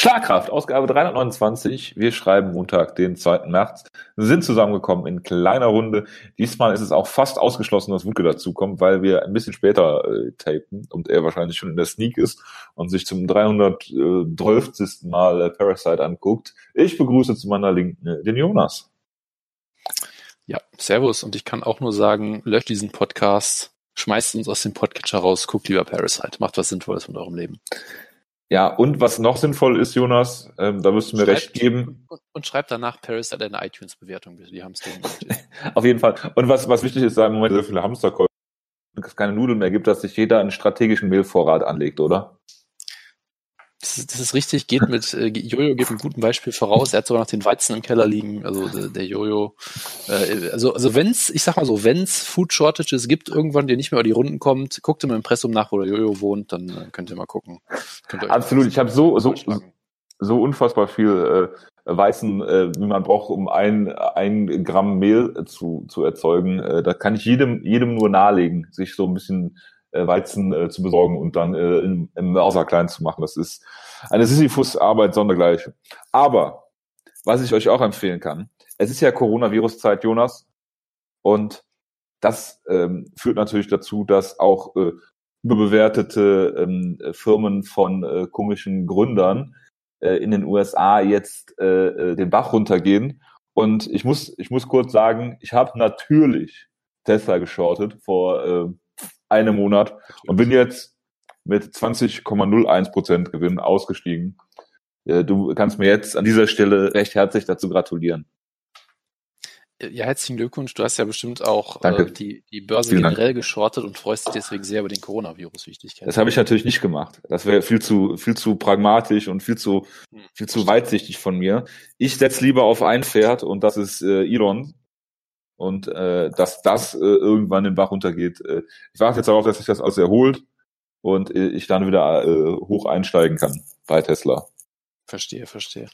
Schlagkraft, Ausgabe 329. Wir schreiben Montag, den 2. März. Sind zusammengekommen in kleiner Runde. Diesmal ist es auch fast ausgeschlossen, dass Wutke dazukommt, weil wir ein bisschen später äh, tapen und er wahrscheinlich schon in der Sneak ist und sich zum 312. Mal äh, Parasite anguckt. Ich begrüße zu meiner Linken äh, den Jonas. Ja, Servus. Und ich kann auch nur sagen, löscht diesen Podcast, schmeißt uns aus dem Podcatcher raus, guckt lieber Parasite, macht was Sinnvolles mit eurem Leben. Ja, und was noch sinnvoll ist, Jonas, ähm, da wirst du mir schreibt, recht geben. Und, und schreib danach Parasite eine iTunes-Bewertung, die Hamster. Auf jeden Fall. Und was, was wichtig ist, da im Moment so viele Hamsterkäufe, es keine Nudeln mehr gibt, dass sich jeder einen strategischen Mehlvorrat anlegt, oder? Das ist, das ist richtig, geht mit, äh, Jojo geht mit gutem Beispiel voraus. Er hat sogar noch den Weizen im Keller liegen. Also der, der Jojo. Äh, also, also wenn's, ich sag mal so, wenn's Food Shortages gibt, irgendwann, der nicht mehr über die Runden kommt, guckt im Impressum nach, wo der Jojo wohnt, dann äh, könnt ihr mal gucken. Absolut, ich habe so, so, so unfassbar viel äh, Weizen, äh, wie man braucht, um ein, ein Gramm Mehl zu, zu erzeugen. Äh, da kann ich jedem, jedem nur nahelegen, sich so ein bisschen äh, Weizen äh, zu besorgen und dann äh, im, im Mörser klein zu machen. Das ist eine Sisyphus-Arbeit sondergleiche. Aber was ich euch auch empfehlen kann, es ist ja Coronavirus-Zeit, Jonas, und das ähm, führt natürlich dazu, dass auch äh, überbewertete ähm, Firmen von äh, komischen Gründern äh, in den USA jetzt äh, äh, den Bach runtergehen. Und ich muss, ich muss kurz sagen, ich habe natürlich Tesla geschortet vor äh, einem Monat und bin jetzt mit 20,01 Prozent Gewinn ausgestiegen. Äh, du kannst mir jetzt an dieser Stelle recht herzlich dazu gratulieren. Ja, herzlichen Glückwunsch. Du hast ja bestimmt auch äh, die, die Börse Vielen generell Dank. geschortet und freust dich deswegen sehr über den Coronavirus, wie ich dich kenne. Das habe ich natürlich nicht gemacht. Das wäre viel zu, viel zu pragmatisch und viel zu, hm. viel zu weitsichtig von mir. Ich setze lieber auf ein Pferd und das ist äh, Elon, und äh, dass das äh, irgendwann den Bach runtergeht. Äh, ich warte jetzt darauf, dass sich das alles erholt und äh, ich dann wieder äh, hoch einsteigen kann bei Tesla. Verstehe, verstehe.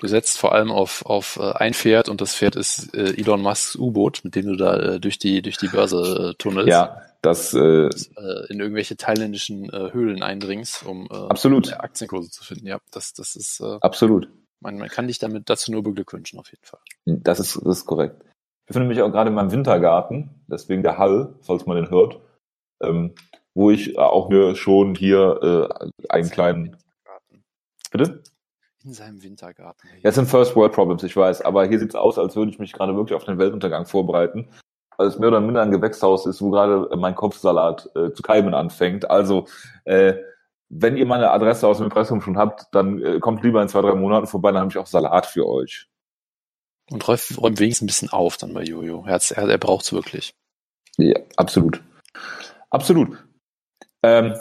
Du setzt vor allem auf, auf äh, ein Pferd und das Pferd ist äh, Elon Musks U-Boot, mit dem du da äh, durch die durch die Börse äh, tunnelst. Ja, das äh, äh, in irgendwelche thailändischen äh, Höhlen eindringst, um äh, absolut. Aktienkurse zu finden. Ja, das das ist äh, absolut. Man, man kann dich damit dazu nur beglückwünschen auf jeden Fall. Das ist das ist korrekt. Ich befinde mich auch gerade in meinem Wintergarten, deswegen der Hall, falls man den hört, ähm, wo ich auch mir schon hier äh, einen kleinen. Bitte? In seinem Wintergarten. Ja, es sind First World Problems, ich weiß, aber hier sieht's aus, als würde ich mich gerade wirklich auf den Weltuntergang vorbereiten. Weil es mehr oder minder ein Gewächshaus ist, wo gerade mein Kopfsalat äh, zu keimen anfängt. Also, äh, wenn ihr meine Adresse aus dem Impressum schon habt, dann äh, kommt lieber in zwei, drei Monaten vorbei, dann habe ich auch Salat für euch. Und räumt, räumt wenigstens ein bisschen auf dann bei Jojo. Er, er, er braucht es wirklich. Ja, absolut. Absolut. Ähm,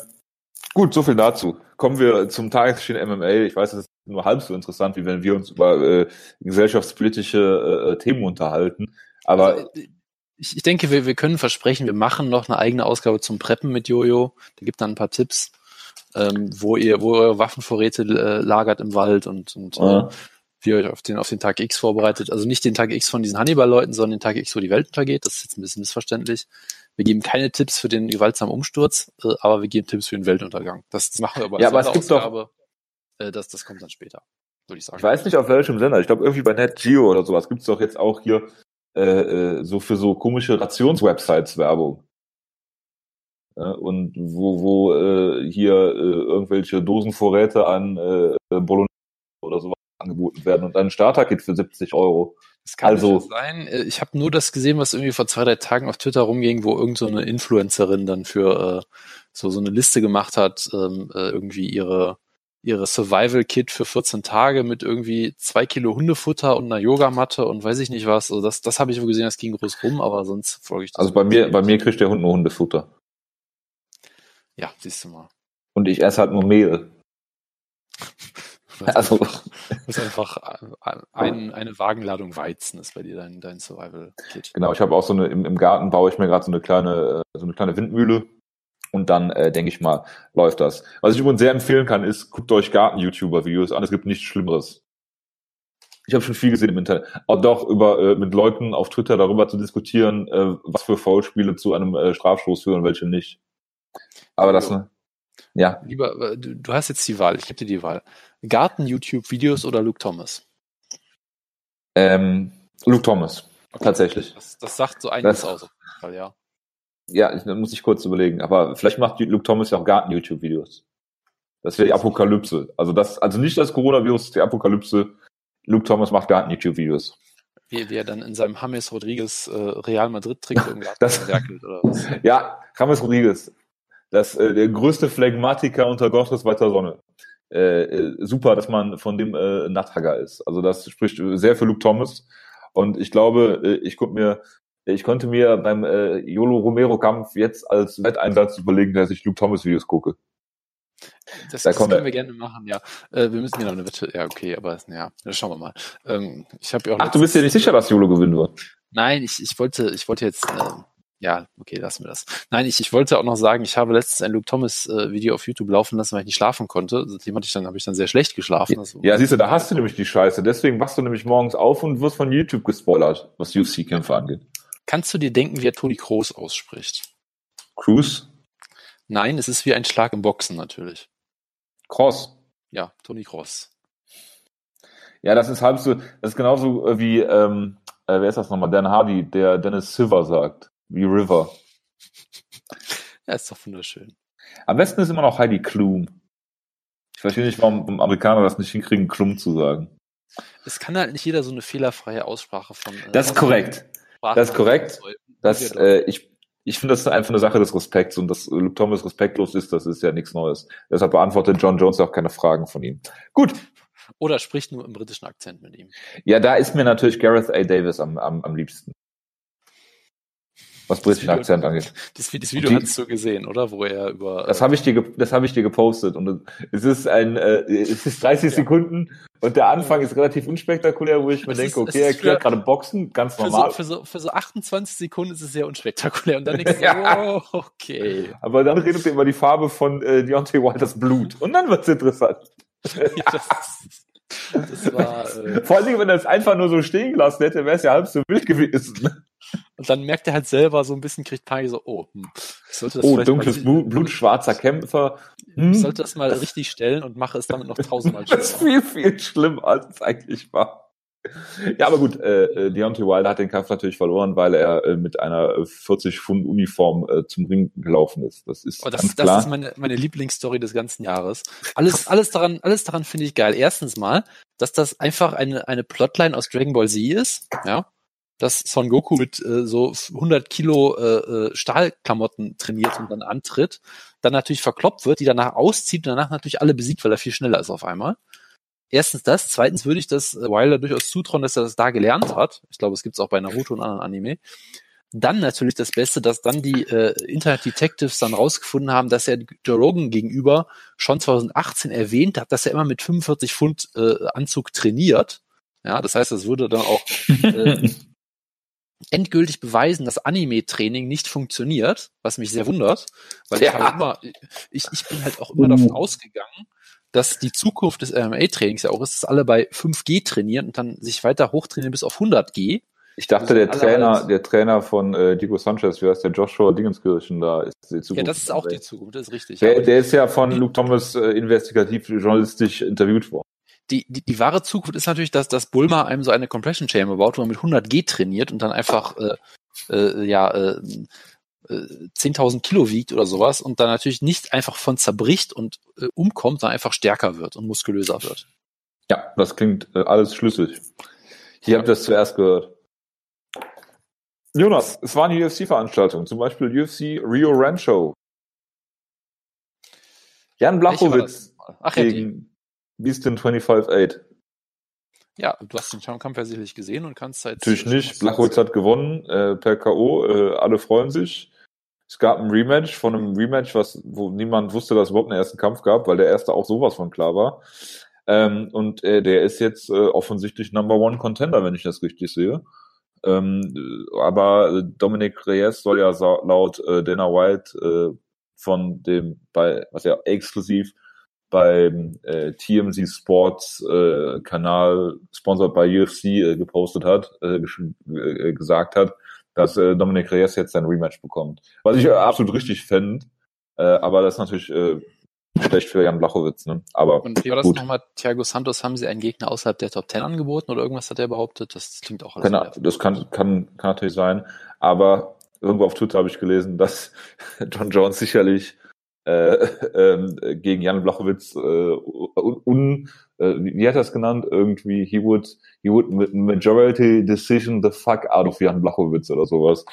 gut, so viel dazu. Kommen wir zum Tagesgeschehen MMA. Ich weiß, es ist nur halb so interessant, wie wenn wir uns über äh, gesellschaftspolitische äh, Themen unterhalten. Aber also, ich, ich denke, wir, wir können versprechen, wir machen noch eine eigene Ausgabe zum Preppen mit Jojo. Der gibt dann ein paar Tipps, ähm, wo ihr, wo ihr Waffenvorräte äh, lagert im Wald und, und ja. äh, wie ihr euch auf den, auf den Tag X vorbereitet. Also nicht den Tag X von diesen Hannibal-Leuten, sondern den Tag X, wo die Welt untergeht. Das ist jetzt ein bisschen missverständlich. Wir geben keine Tipps für den gewaltsamen Umsturz, äh, aber wir geben Tipps für den Weltuntergang. Das machen wir aber ja, aber es gibt Ausgabe. Doch, äh, das, das kommt dann später, würde ich sagen. Ich weiß nicht, auf welchem Sender. Ich glaube, irgendwie bei Net Geo oder sowas gibt es doch jetzt auch hier äh, äh, so für so komische Rationswebsites Werbung. Ja, und wo, wo äh, hier äh, irgendwelche Dosenvorräte an äh, Bolognese sowas angeboten werden und ein Starter-Kit für 70 Euro. Das kann also, sein. Äh, ich habe nur das gesehen, was irgendwie vor zwei, drei Tagen auf Twitter rumging, wo irgendeine so Influencerin dann für äh, so, so eine Liste gemacht hat, ähm, äh, irgendwie ihre ihre Survival-Kit für 14 Tage mit irgendwie zwei Kilo Hundefutter und einer Yogamatte und weiß ich nicht was. Also das, das habe ich wohl gesehen, das ging groß rum, aber sonst folge ich das. Also bei mir, bei mir kriegt der Hund nur Hundefutter. Ja, siehst du mal. Und ich esse halt nur Mehl. Also, du ist einfach ein, eine Wagenladung Weizen ist bei dir dein, dein Survival-Kit. Genau, ich habe auch so eine, im, im Garten baue ich mir gerade so eine kleine, äh, so eine kleine Windmühle und dann äh, denke ich mal, läuft das. Was ich übrigens sehr empfehlen kann, ist, guckt euch Garten-YouTuber-Videos an, es gibt nichts Schlimmeres. Ich habe schon viel gesehen im Internet. Auch doch über äh, mit Leuten auf Twitter darüber zu diskutieren, äh, was für Foulspiele zu einem äh, Strafstoß führen, welche nicht. Aber das, ne? Ja. Lieber, äh, du, du hast jetzt die Wahl, ich gebe dir die Wahl. Garten-YouTube-Videos oder Luke Thomas? Ähm, Luke Thomas, okay. tatsächlich. Das, das, sagt so einiges das, aus, auf jeden Fall, ja. Ja, da muss ich kurz überlegen. Aber vielleicht macht Luke Thomas ja auch Garten-YouTube-Videos. Das wäre die Apokalypse. Also das, also nicht das Coronavirus, die Apokalypse. Luke Thomas macht Garten-YouTube-Videos. Wie, wie er dann in seinem James Rodriguez äh, Real Madrid trinkt und das, oder was? Ja, James Rodriguez. Das, äh, der größte Phlegmatiker unter Gottes weiter Sonne. Äh, äh, super, dass man von dem äh, Nachthager ist. Also das spricht sehr für Luke Thomas. Und ich glaube, äh, ich konnte mir, ich konnte mir beim äh, Yolo Romero Kampf jetzt als Wetteinsatz überlegen, dass ich Luke Thomas Videos gucke. Das, da das können wir gerne machen, ja. Äh, wir müssen genau eine Wette. Ja, okay, aber ja, schauen wir mal. Ähm, ich habe ja auch Ach, du bist ja nicht sicher, dass Yolo gewinnen wird. Nein, ich, ich wollte, ich wollte jetzt. Äh, ja, okay, lassen wir das. Nein, ich, ich wollte auch noch sagen, ich habe letztens ein Luke Thomas äh, Video auf YouTube laufen lassen, weil ich nicht schlafen konnte. Seitdem hatte ich dann, habe ich dann sehr schlecht geschlafen. Also, ja, siehst du, da hast du nämlich die Scheiße. Deswegen wachst du nämlich morgens auf und wirst von YouTube gespoilert, was UFC-Kämpfe angeht. Kannst du dir denken, wie er Toni Kroos ausspricht? Cruz? Nein, es ist wie ein Schlag im Boxen natürlich. Cross. Ja, Toni Cross. Ja, das ist halb so, das ist genauso äh, wie, ähm, äh, wer ist das nochmal? Dan Hardy, der Dennis Silver sagt. Wie River. Ja, ist doch wunderschön. Am besten ist immer noch Heidi Klum. Ich verstehe nicht, warum Amerikaner das nicht hinkriegen, Klum zu sagen. Es kann halt nicht jeder so eine fehlerfreie Aussprache von. Äh, das ist korrekt. Sprachen das ist korrekt. Das, äh, ich, ich finde, das ist einfach eine Sache des Respekts und dass Luke Thomas respektlos ist, das ist ja nichts Neues. Deshalb beantwortet John Jones auch keine Fragen von ihm. Gut. Oder spricht nur im britischen Akzent mit ihm. Ja, da ist mir natürlich Gareth A. Davis am, am, am liebsten was britischen Akzent angeht. Das, das Video die, hast du gesehen, oder? Wo er über. Das habe ich dir, das habe ich dir gepostet und es ist ein, äh, es ist 30 ja. Sekunden und der Anfang ist relativ unspektakulär, wo ich mir denke, okay, er erklärt gerade Boxen, ganz normal. Für so, für, so, für so 28 Sekunden ist es sehr unspektakulär und dann denkst du, ja. oh, okay. Aber dann redet er über die Farbe von äh, Deontay Wilder's Blut und dann wird's interessant. ja, das, das war, äh, Vor allen Dingen, wenn er es einfach nur so stehen gelassen hätte, wäre es ja halb so wild gewesen. Und dann merkt er halt selber so ein bisschen, kriegt Panik so, oh, hm, ich sollte das oh dunkles Blut, blutschwarzer Kämpfer. Hm. Ich sollte das mal richtig stellen und mache es damit noch tausendmal schlimmer. Das ist viel, viel schlimmer, als es eigentlich war. Ja, aber gut, äh, äh, Deontay Wilder hat den Kampf natürlich verloren, weil er äh, mit einer 40 Pfund Uniform äh, zum Ring gelaufen ist. Das ist oh, das, ganz klar. Das ist meine, meine Lieblingsstory des ganzen Jahres. Alles, alles daran, alles daran finde ich geil. Erstens mal, dass das einfach eine, eine Plotline aus Dragon Ball Z ist, ja dass Son Goku mit äh, so 100 Kilo äh, äh, Stahlklamotten trainiert und dann antritt, dann natürlich verkloppt wird, die danach auszieht und danach natürlich alle besiegt, weil er viel schneller ist auf einmal. Erstens das. Zweitens würde ich das äh, Wilder durchaus zutrauen, dass er das da gelernt hat. Ich glaube, es gibt es auch bei Naruto und anderen Anime. Dann natürlich das Beste, dass dann die äh, Internet Detectives dann rausgefunden haben, dass er Joe Rogan gegenüber schon 2018 erwähnt hat, dass er immer mit 45 Pfund äh, Anzug trainiert. Ja, das heißt, das würde dann auch äh, endgültig beweisen, dass Anime-Training nicht funktioniert, was mich sehr wundert, weil ja. ich halt immer, ich, ich bin halt auch immer davon mhm. ausgegangen, dass die Zukunft des MMA-Trainings ja auch ist, dass alle bei 5G trainieren und dann sich weiter hochtrainieren bis auf 100G. Ich dachte, der Trainer, der Trainer von äh, Diego Sanchez, wie heißt der Joshua Dingenskirchen da, ist die Zukunft. Ja, das ist auch die Zukunft, das ist richtig. Der, der ist ja von Luke Thomas äh, investigativ journalistisch interviewt worden die, die, die wahre Zukunft ist natürlich, dass das Bulma einem so eine Compression Chamber baut, wo man mit 100 G trainiert und dann einfach äh, äh, ja äh, äh, 10.000 Kilo wiegt oder sowas und dann natürlich nicht einfach von zerbricht und äh, umkommt, sondern einfach stärker wird und muskulöser wird. Ja, das klingt äh, alles schlüssig. Hier habt ihr es zuerst gehört. Jonas, es war eine UFC-Veranstaltung, zum Beispiel UFC Rio Rancho. Jan Blachowitz Ach, ja, gegen Beastin 25-8. Ja, du hast den Kampf ja sicherlich gesehen und kannst seit. Natürlich nicht. Blachowitz hat gewonnen äh, per K.O. Äh, alle freuen sich. Es gab ein Rematch von einem Rematch, was, wo niemand wusste, dass es überhaupt einen ersten Kampf gab, weil der erste auch sowas von klar war. Ähm, und äh, der ist jetzt äh, offensichtlich Number One Contender, wenn ich das richtig sehe. Ähm, aber Dominic Reyes soll ja laut äh, Dana White äh, von dem bei was ja exklusiv beim äh, TMZ Sports äh, Kanal, sponsored by UFC, äh, gepostet hat, äh, äh, gesagt hat, dass äh, Dominic Reyes jetzt sein Rematch bekommt. Was ich äh, absolut richtig fände, äh, aber das ist natürlich äh, schlecht für Jan Blachowitz, ne? Aber Und wie war das nochmal? Thiago Santos, haben sie einen Gegner außerhalb der Top Ten angeboten oder irgendwas hat er behauptet? Das klingt auch alles kann, das kann, kann, kann natürlich sein. Aber irgendwo auf Twitter habe ich gelesen, dass John Jones sicherlich äh, äh, gegen Jan Blachowitz äh, un, äh, wie hat er es genannt? Irgendwie, he would, he would majority decision the fuck out of Jan Blachowitz oder sowas.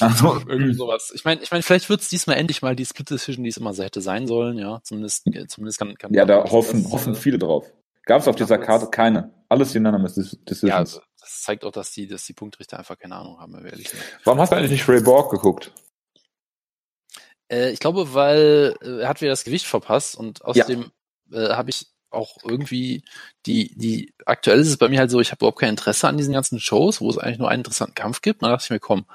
Also, irgendwie sowas. Ich meine, ich meine, vielleicht wird es diesmal endlich mal die Split Decision, die es immer so hätte sein sollen, ja. Zumindest, zumindest kann, kann Ja, da hoffen, das, hoffen viele drauf. Gab es auf dieser Karte keine. Alles unanimous Decisions. Ja, also, das zeigt auch, dass die, dass die Punktrichter einfach keine Ahnung haben, wenn wir ehrlich sind. Warum hast du eigentlich nicht Ray Borg geguckt? Äh, ich glaube, weil äh, er hat wieder das Gewicht verpasst und außerdem ja. äh, habe ich auch irgendwie die, die, aktuell ist es bei mir halt so, ich habe überhaupt kein Interesse an diesen ganzen Shows, wo es eigentlich nur einen interessanten Kampf gibt. Und dann dachte ich mir, komm,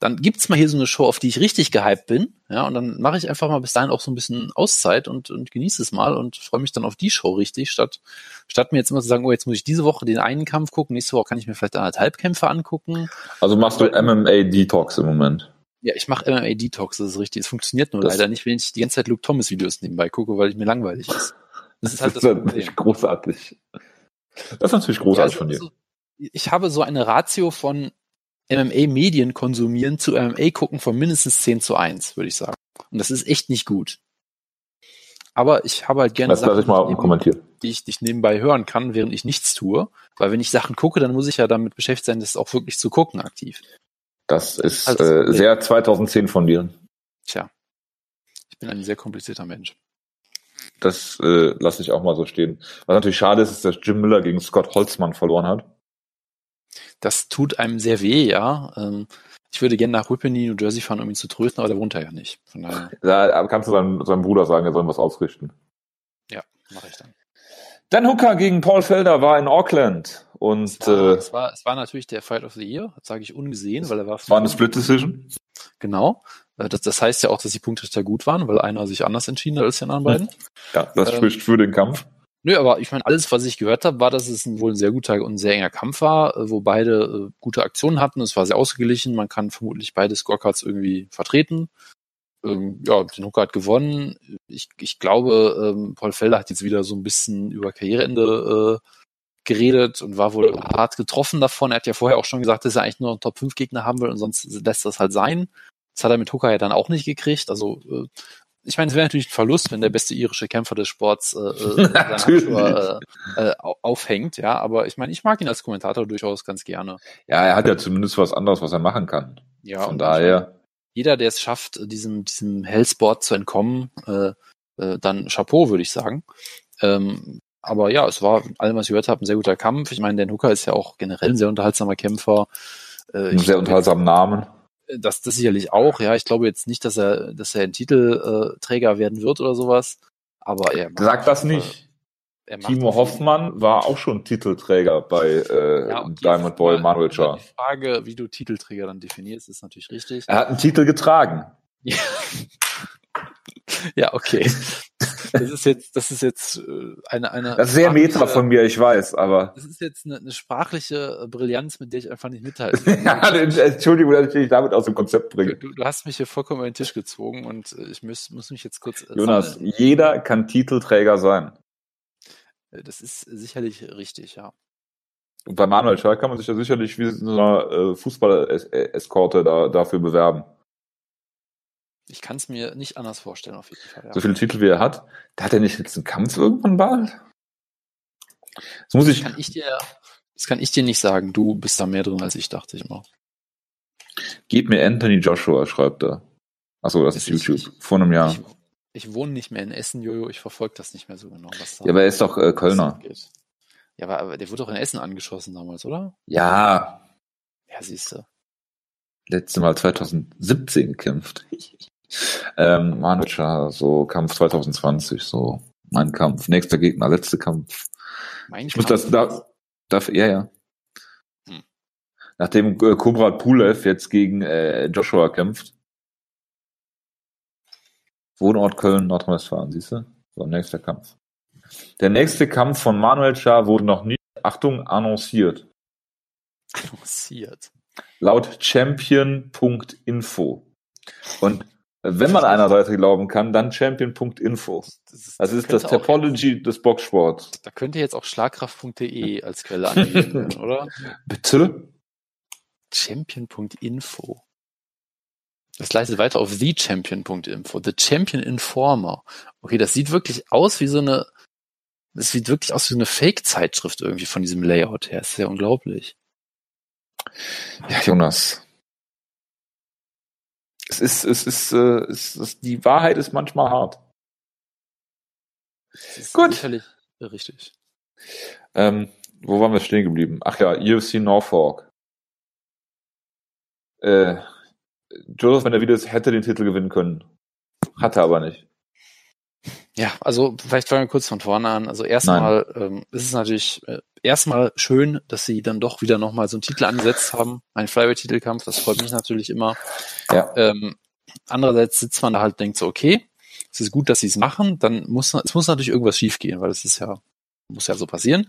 dann gibt's mal hier so eine Show, auf die ich richtig gehypt bin, ja, und dann mache ich einfach mal bis dahin auch so ein bisschen Auszeit und, und genieße es mal und freue mich dann auf die Show richtig, statt, statt mir jetzt immer zu sagen, oh, jetzt muss ich diese Woche den einen Kampf gucken, nächste Woche kann ich mir vielleicht anderthalb Kämpfe angucken. Also machst du MMA-Detox im Moment? Ja, ich mache MMA-Detox, das ist richtig. Es funktioniert nur das leider nicht, wenn ich die ganze Zeit Luke Thomas-Videos nebenbei gucke, weil ich mir langweilig ist. Das ist halt das, das ist natürlich großartig. Das ist natürlich großartig ja, also, von dir. Ich habe so eine Ratio von MMA-Medien konsumieren zu MMA gucken von mindestens 10 zu 1, würde ich sagen. Und das ist echt nicht gut. Aber ich habe halt gerne das Sachen, ich mal kommentieren. die ich, die ich nebenbei hören kann, während ich nichts tue. Weil wenn ich Sachen gucke, dann muss ich ja damit beschäftigt sein, das auch wirklich zu gucken aktiv. Das ist also, äh, sehr 2010 von dir. Tja, ich bin ein sehr komplizierter Mensch. Das äh, lasse ich auch mal so stehen. Was natürlich schade ist, ist, dass Jim Miller gegen Scott Holzmann verloren hat. Das tut einem sehr weh, ja. Ähm, ich würde gerne nach Whippany, New Jersey fahren, um ihn zu trösten, aber der wohnt da ja nicht. Von daher. Aber kannst du seinem, seinem Bruder sagen, er soll was ausrichten. Ja, mache ich dann. Dan Hooker gegen Paul Felder war in Auckland. Und es war, äh, es war, es war natürlich der Fight of the Year, das sage ich ungesehen, weil er war. War eine Split Decision. Genau. Äh, das, das heißt ja auch, dass die Punktrichter gut waren, weil einer sich anders entschieden hat als die anderen beiden. Ja, das ähm, spricht für den Kampf. Nö, aber ich meine, alles, was ich gehört habe, war, dass es ein, wohl ein sehr guter und sehr enger Kampf war, äh, wo beide äh, gute Aktionen hatten. Es war sehr ausgeglichen. Man kann vermutlich beide Scorecards irgendwie vertreten. Ähm, ja, den Hooker hat gewonnen. Ich, ich glaube, ähm, Paul Felder hat jetzt wieder so ein bisschen über Karriereende äh, geredet und war wohl hart getroffen davon. Er hat ja vorher auch schon gesagt, dass er eigentlich nur einen Top-5-Gegner haben will und sonst lässt das halt sein. Das hat er mit Hooker ja dann auch nicht gekriegt. Also äh, ich meine, es wäre natürlich ein Verlust, wenn der beste irische Kämpfer des Sports äh, äh, Handschuhe, äh, äh, aufhängt, ja, aber ich meine, ich mag ihn als Kommentator durchaus ganz gerne. Ja, er hat ja zumindest was anderes, was er machen kann. Ja, von daher. Jeder, der es schafft, diesem, diesem Hellsport zu entkommen, äh, äh, dann Chapeau, würde ich sagen. Ähm, aber ja, es war, allem, was ich gehört habe, ein sehr guter Kampf. Ich meine, Dan Hooker ist ja auch generell ein sehr unterhaltsamer Kämpfer. Äh, ein sehr unterhaltsamen Namen das, das sicherlich auch, ja. Ich glaube jetzt nicht, dass er, dass er ein Titelträger werden wird oder sowas. Aber er Sag das nicht. Timo Hoffmann war auch schon Titelträger bei äh, ja, Diamond Boy Manuel Schah. Die Frage, wie du Titelträger dann definierst, ist natürlich richtig. Er hat einen Titel getragen. Ja okay. Das ist jetzt, das ist jetzt äh, eine, eine. Das ist sehr meta von mir, ich weiß, aber. Das ist jetzt eine, eine sprachliche Brillanz, mit der ich einfach nicht mithalten kann. ja, Entschuldigung, dass ich dich damit aus dem Konzept bringe. Du, du, hast mich hier vollkommen über den Tisch gezogen und äh, ich muss, muss mich jetzt kurz. Äh, Jonas, sammeln. jeder kann Titelträger sein. Das ist sicherlich richtig, ja. Und bei Manuel Schall kann man sich ja sicherlich wie so eine Fußball-Eskorte da, dafür bewerben. Ich kann es mir nicht anders vorstellen, auf jeden Fall. Ja. So viele Titel, wie er hat. Da hat er nicht jetzt einen Kampf irgendwann bald? Das muss ich. Das kann ich dir, das kann ich dir nicht sagen. Du bist da mehr drin, als ich dachte ich mal. Gib mir Anthony Joshua, schreibt er. Achso, das, das ist YouTube. Ich, Vor einem Jahr. Ich, ich, wohne nicht mehr in Essen, Jojo. Ich verfolge das nicht mehr so genau. Was da ja, aber er ist doch äh, Kölner. Ja, aber, aber der wurde doch in Essen angeschossen damals, oder? Ja. Ja, siehst du. Letzte Mal 2017 gekämpft. Ähm, Manager, so Kampf 2020, so mein Kampf, nächster Gegner, letzter Kampf. Mein ich Kampf muss das da, darf, ja, ja. Hm. Nachdem äh, Cobra Pulev jetzt gegen äh, Joshua kämpft. Wohnort Köln, Nordrhein-Westfalen, siehst du? So, nächster Kampf. Der nächste Kampf von Manuel Schar wurde noch nicht, Achtung, annonciert. Annonciert. Laut champion.info. Und Wenn man einer Seite glauben kann, dann champion.info. Das ist das, ist das Topology des Boxsports. Da könnte jetzt auch schlagkraft.de als Quelle angegeben werden, oder? Bitte? Champion.info. Das leitet weiter auf thechampion.info. The Champion Informer. Okay, das sieht wirklich aus wie so eine, das sieht wirklich aus wie so eine Fake-Zeitschrift irgendwie von diesem Layout her. Das ist ja unglaublich. Ja, Jonas. Es ist, es ist, äh, es ist, die Wahrheit ist manchmal hart. Ist Gut. Sicherlich richtig. Ähm, wo waren wir stehen geblieben? Ach ja, UFC Norfolk. Äh, Joseph Benavides hätte den Titel gewinnen können. Hatte aber nicht. Ja, also vielleicht fangen wir kurz von vorne an. Also erstmal ähm, ist es natürlich äh, erstmal schön, dass sie dann doch wieder nochmal so einen Titel angesetzt haben, einen Flyweight-Titelkampf. Das freut mich natürlich immer. Ja. Ähm, andererseits sitzt man da halt denkt so, okay, es ist gut, dass sie es machen. Dann muss es muss natürlich irgendwas schiefgehen, weil es ist ja muss ja so passieren.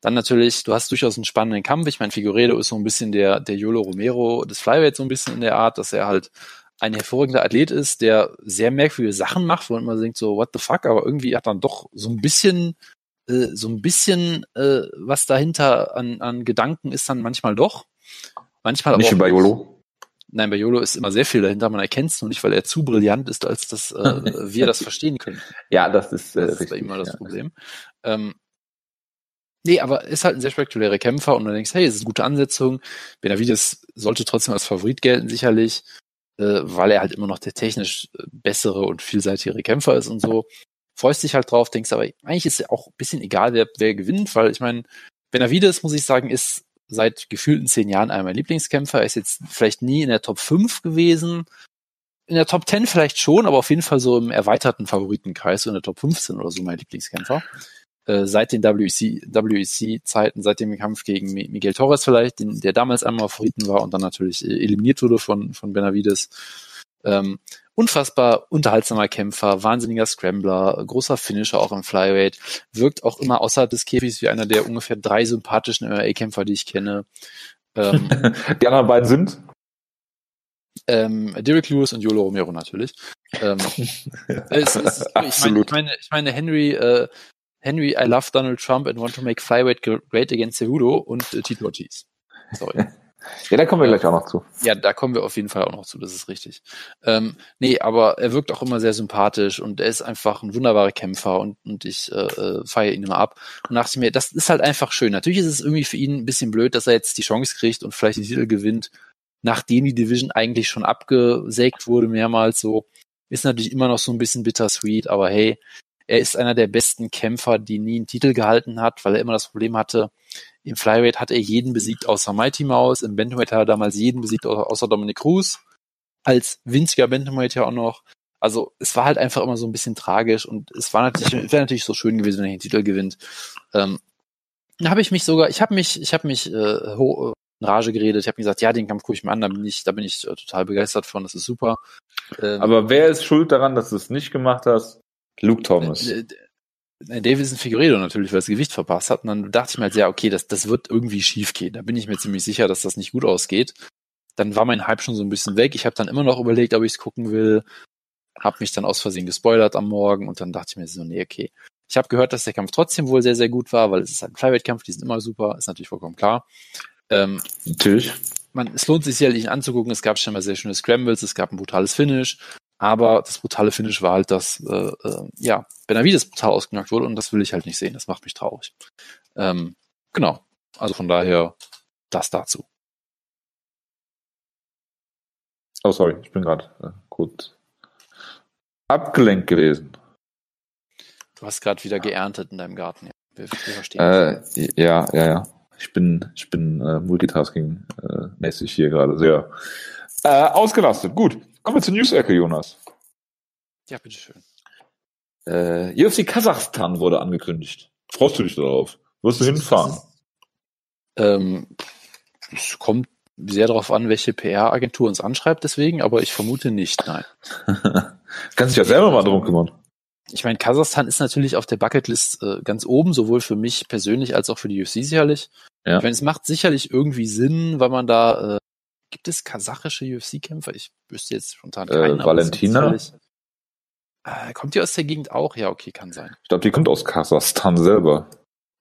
Dann natürlich, du hast durchaus einen spannenden Kampf. Ich meine, Figueredo ist so ein bisschen der der Yolo Romero des Flyweight so ein bisschen in der Art, dass er halt ein hervorragender Athlet ist, der sehr merkwürdige Sachen macht, wo man immer denkt so, what the fuck, aber irgendwie hat dann doch so ein bisschen, äh, so ein bisschen, äh, was dahinter an, an Gedanken ist dann manchmal doch. Manchmal aber Nicht wie bei YOLO. Nein, bei YOLO ist immer sehr viel dahinter, man erkennt es nur nicht, weil er zu brillant ist, als dass äh, wir das verstehen können. Ja, das ist, äh, das ist richtig, bei ihm immer das ja. Problem. Ähm, Nee, aber ist halt ein sehr spektakulärer Kämpfer und du denkst, hey, es ist eine gute Ansetzung. Benavides sollte trotzdem als Favorit gelten, sicherlich äh, weil er halt immer noch der technisch äh, bessere und vielseitigere Kämpfer ist und so. Freust dich halt drauf, denkst aber, eigentlich ist ja auch ein bisschen egal, wer, wer gewinnt, weil ich meine, Benavides, muss ich sagen, ist seit gefühlten zehn Jahren meiner Lieblingskämpfer. Er ist jetzt vielleicht nie in der Top 5 gewesen. In der Top 10 vielleicht schon, aber auf jeden Fall so im erweiterten Favoritenkreis, so in der Top 15 oder so mein Lieblingskämpfer. Äh, seit den WEC-Zeiten, seit dem Kampf gegen Miguel Torres vielleicht, den, der damals einmal Favoriten war und dann natürlich äh, eliminiert wurde von, von Benavides. Ähm, unfassbar unterhaltsamer Kämpfer, wahnsinniger Scrambler, großer Finisher auch im Flyweight, wirkt auch immer außerhalb des Käfigs wie einer der ungefähr drei sympathischen MMA-Kämpfer, die ich kenne. Ähm, die anderen beiden sind? Ähm, Derek Lewis und Yolo Romero natürlich. Ähm, es, es, Absolut. Ich meine, ich meine, Henry äh, Henry, I love Donald Trump and want to make flyweight great against Cejudo und äh, Tito Ortiz. Sorry. Ja, da kommen wir gleich auch noch zu. Ja, da kommen wir auf jeden Fall auch noch zu, das ist richtig. Ähm, nee, aber er wirkt auch immer sehr sympathisch und er ist einfach ein wunderbarer Kämpfer und, und ich äh, äh feiere ihn immer ab. Und dachte mir, das ist halt einfach schön. Natürlich ist es irgendwie für ihn ein bisschen blöd, dass er jetzt die Chance kriegt und vielleicht die Titel gewinnt, nachdem die Division eigentlich schon abgesägt wurde mehrmals so. Ist natürlich immer noch so ein bisschen bittersweet, aber hey, er ist einer der besten Kämpfer, die nie einen Titel gehalten hat, weil er immer das Problem hatte, im Flyweight hat er jeden besiegt außer Mighty Mouse, im Bantamweight hat er damals jeden besiegt außer Dominic Cruz, als winziger Bantamweight ja auch noch. Also es war halt einfach immer so ein bisschen tragisch und es war natürlich, wäre natürlich so schön gewesen, wenn er den Titel gewinnt. Ähm, da habe ich mich sogar, ich habe mich, ich habe mich äh, ho in Rage geredet. Ich habe gesagt, ja, den Kampf gucke ich mir an, da bin ich, da bin ich äh, total begeistert von, das ist super. Ähm, Aber wer ist schuld daran, dass du es nicht gemacht hast? Luke Thomas. Äh, äh, Davison Figueredo natürlich, weil das Gewicht verpasst hat. Und dann dachte ich mir halt, ja, okay, das, das wird irgendwie schief gehen. Da bin ich mir ziemlich sicher, dass das nicht gut ausgeht. Dann war mein Hype schon so ein bisschen weg. Ich habe dann immer noch überlegt, ob ich es gucken will. Hab mich dann aus Versehen gespoilert am Morgen und dann dachte ich mir so, nee, okay. Ich habe gehört, dass der Kampf trotzdem wohl sehr, sehr gut war, weil es ist halt ein Flyweight-Kampf, die sind immer super, ist natürlich vollkommen klar. Ähm, natürlich. Man, es lohnt sich sicherlich anzugucken. Es gab schon mal sehr schöne Scrambles, es gab ein brutales Finish. Aber das brutale Finish war halt, dass äh, äh, ja, Benavides brutal ausgenockt wurde und das will ich halt nicht sehen. Das macht mich traurig. Ähm, genau. Also von daher das dazu. Oh, sorry, ich bin gerade äh, gut abgelenkt gewesen. Du hast gerade wieder geerntet in deinem Garten. Ja. Wir, wir verstehen. Äh, ja, ja, ja. Ich bin, ich bin äh, Multitasking-mäßig äh, hier gerade sehr äh, ausgelastet. Gut. Kommen wir zur News-Ecke, Jonas. Ja, bitteschön. Äh, UFC Kasachstan wurde angekündigt. Freust du dich darauf? Wirst du hinfahren? Ähm, es kommt sehr darauf an, welche PR-Agentur uns anschreibt, deswegen, aber ich vermute nicht, nein. Kannst dich ja selber mal drum kümmern. Ich meine, Kasachstan ist natürlich auf der Bucketlist äh, ganz oben, sowohl für mich persönlich als auch für die UFC sicherlich. Ja. Ich meine, es macht sicherlich irgendwie Sinn, weil man da äh, gibt es kasachische UFC-Kämpfer? Ich wüsste jetzt spontan keinen. Äh, Valentina? Äh, kommt die aus der Gegend auch? Ja, okay, kann sein. Ich glaube, die kommt aus Kasachstan selber.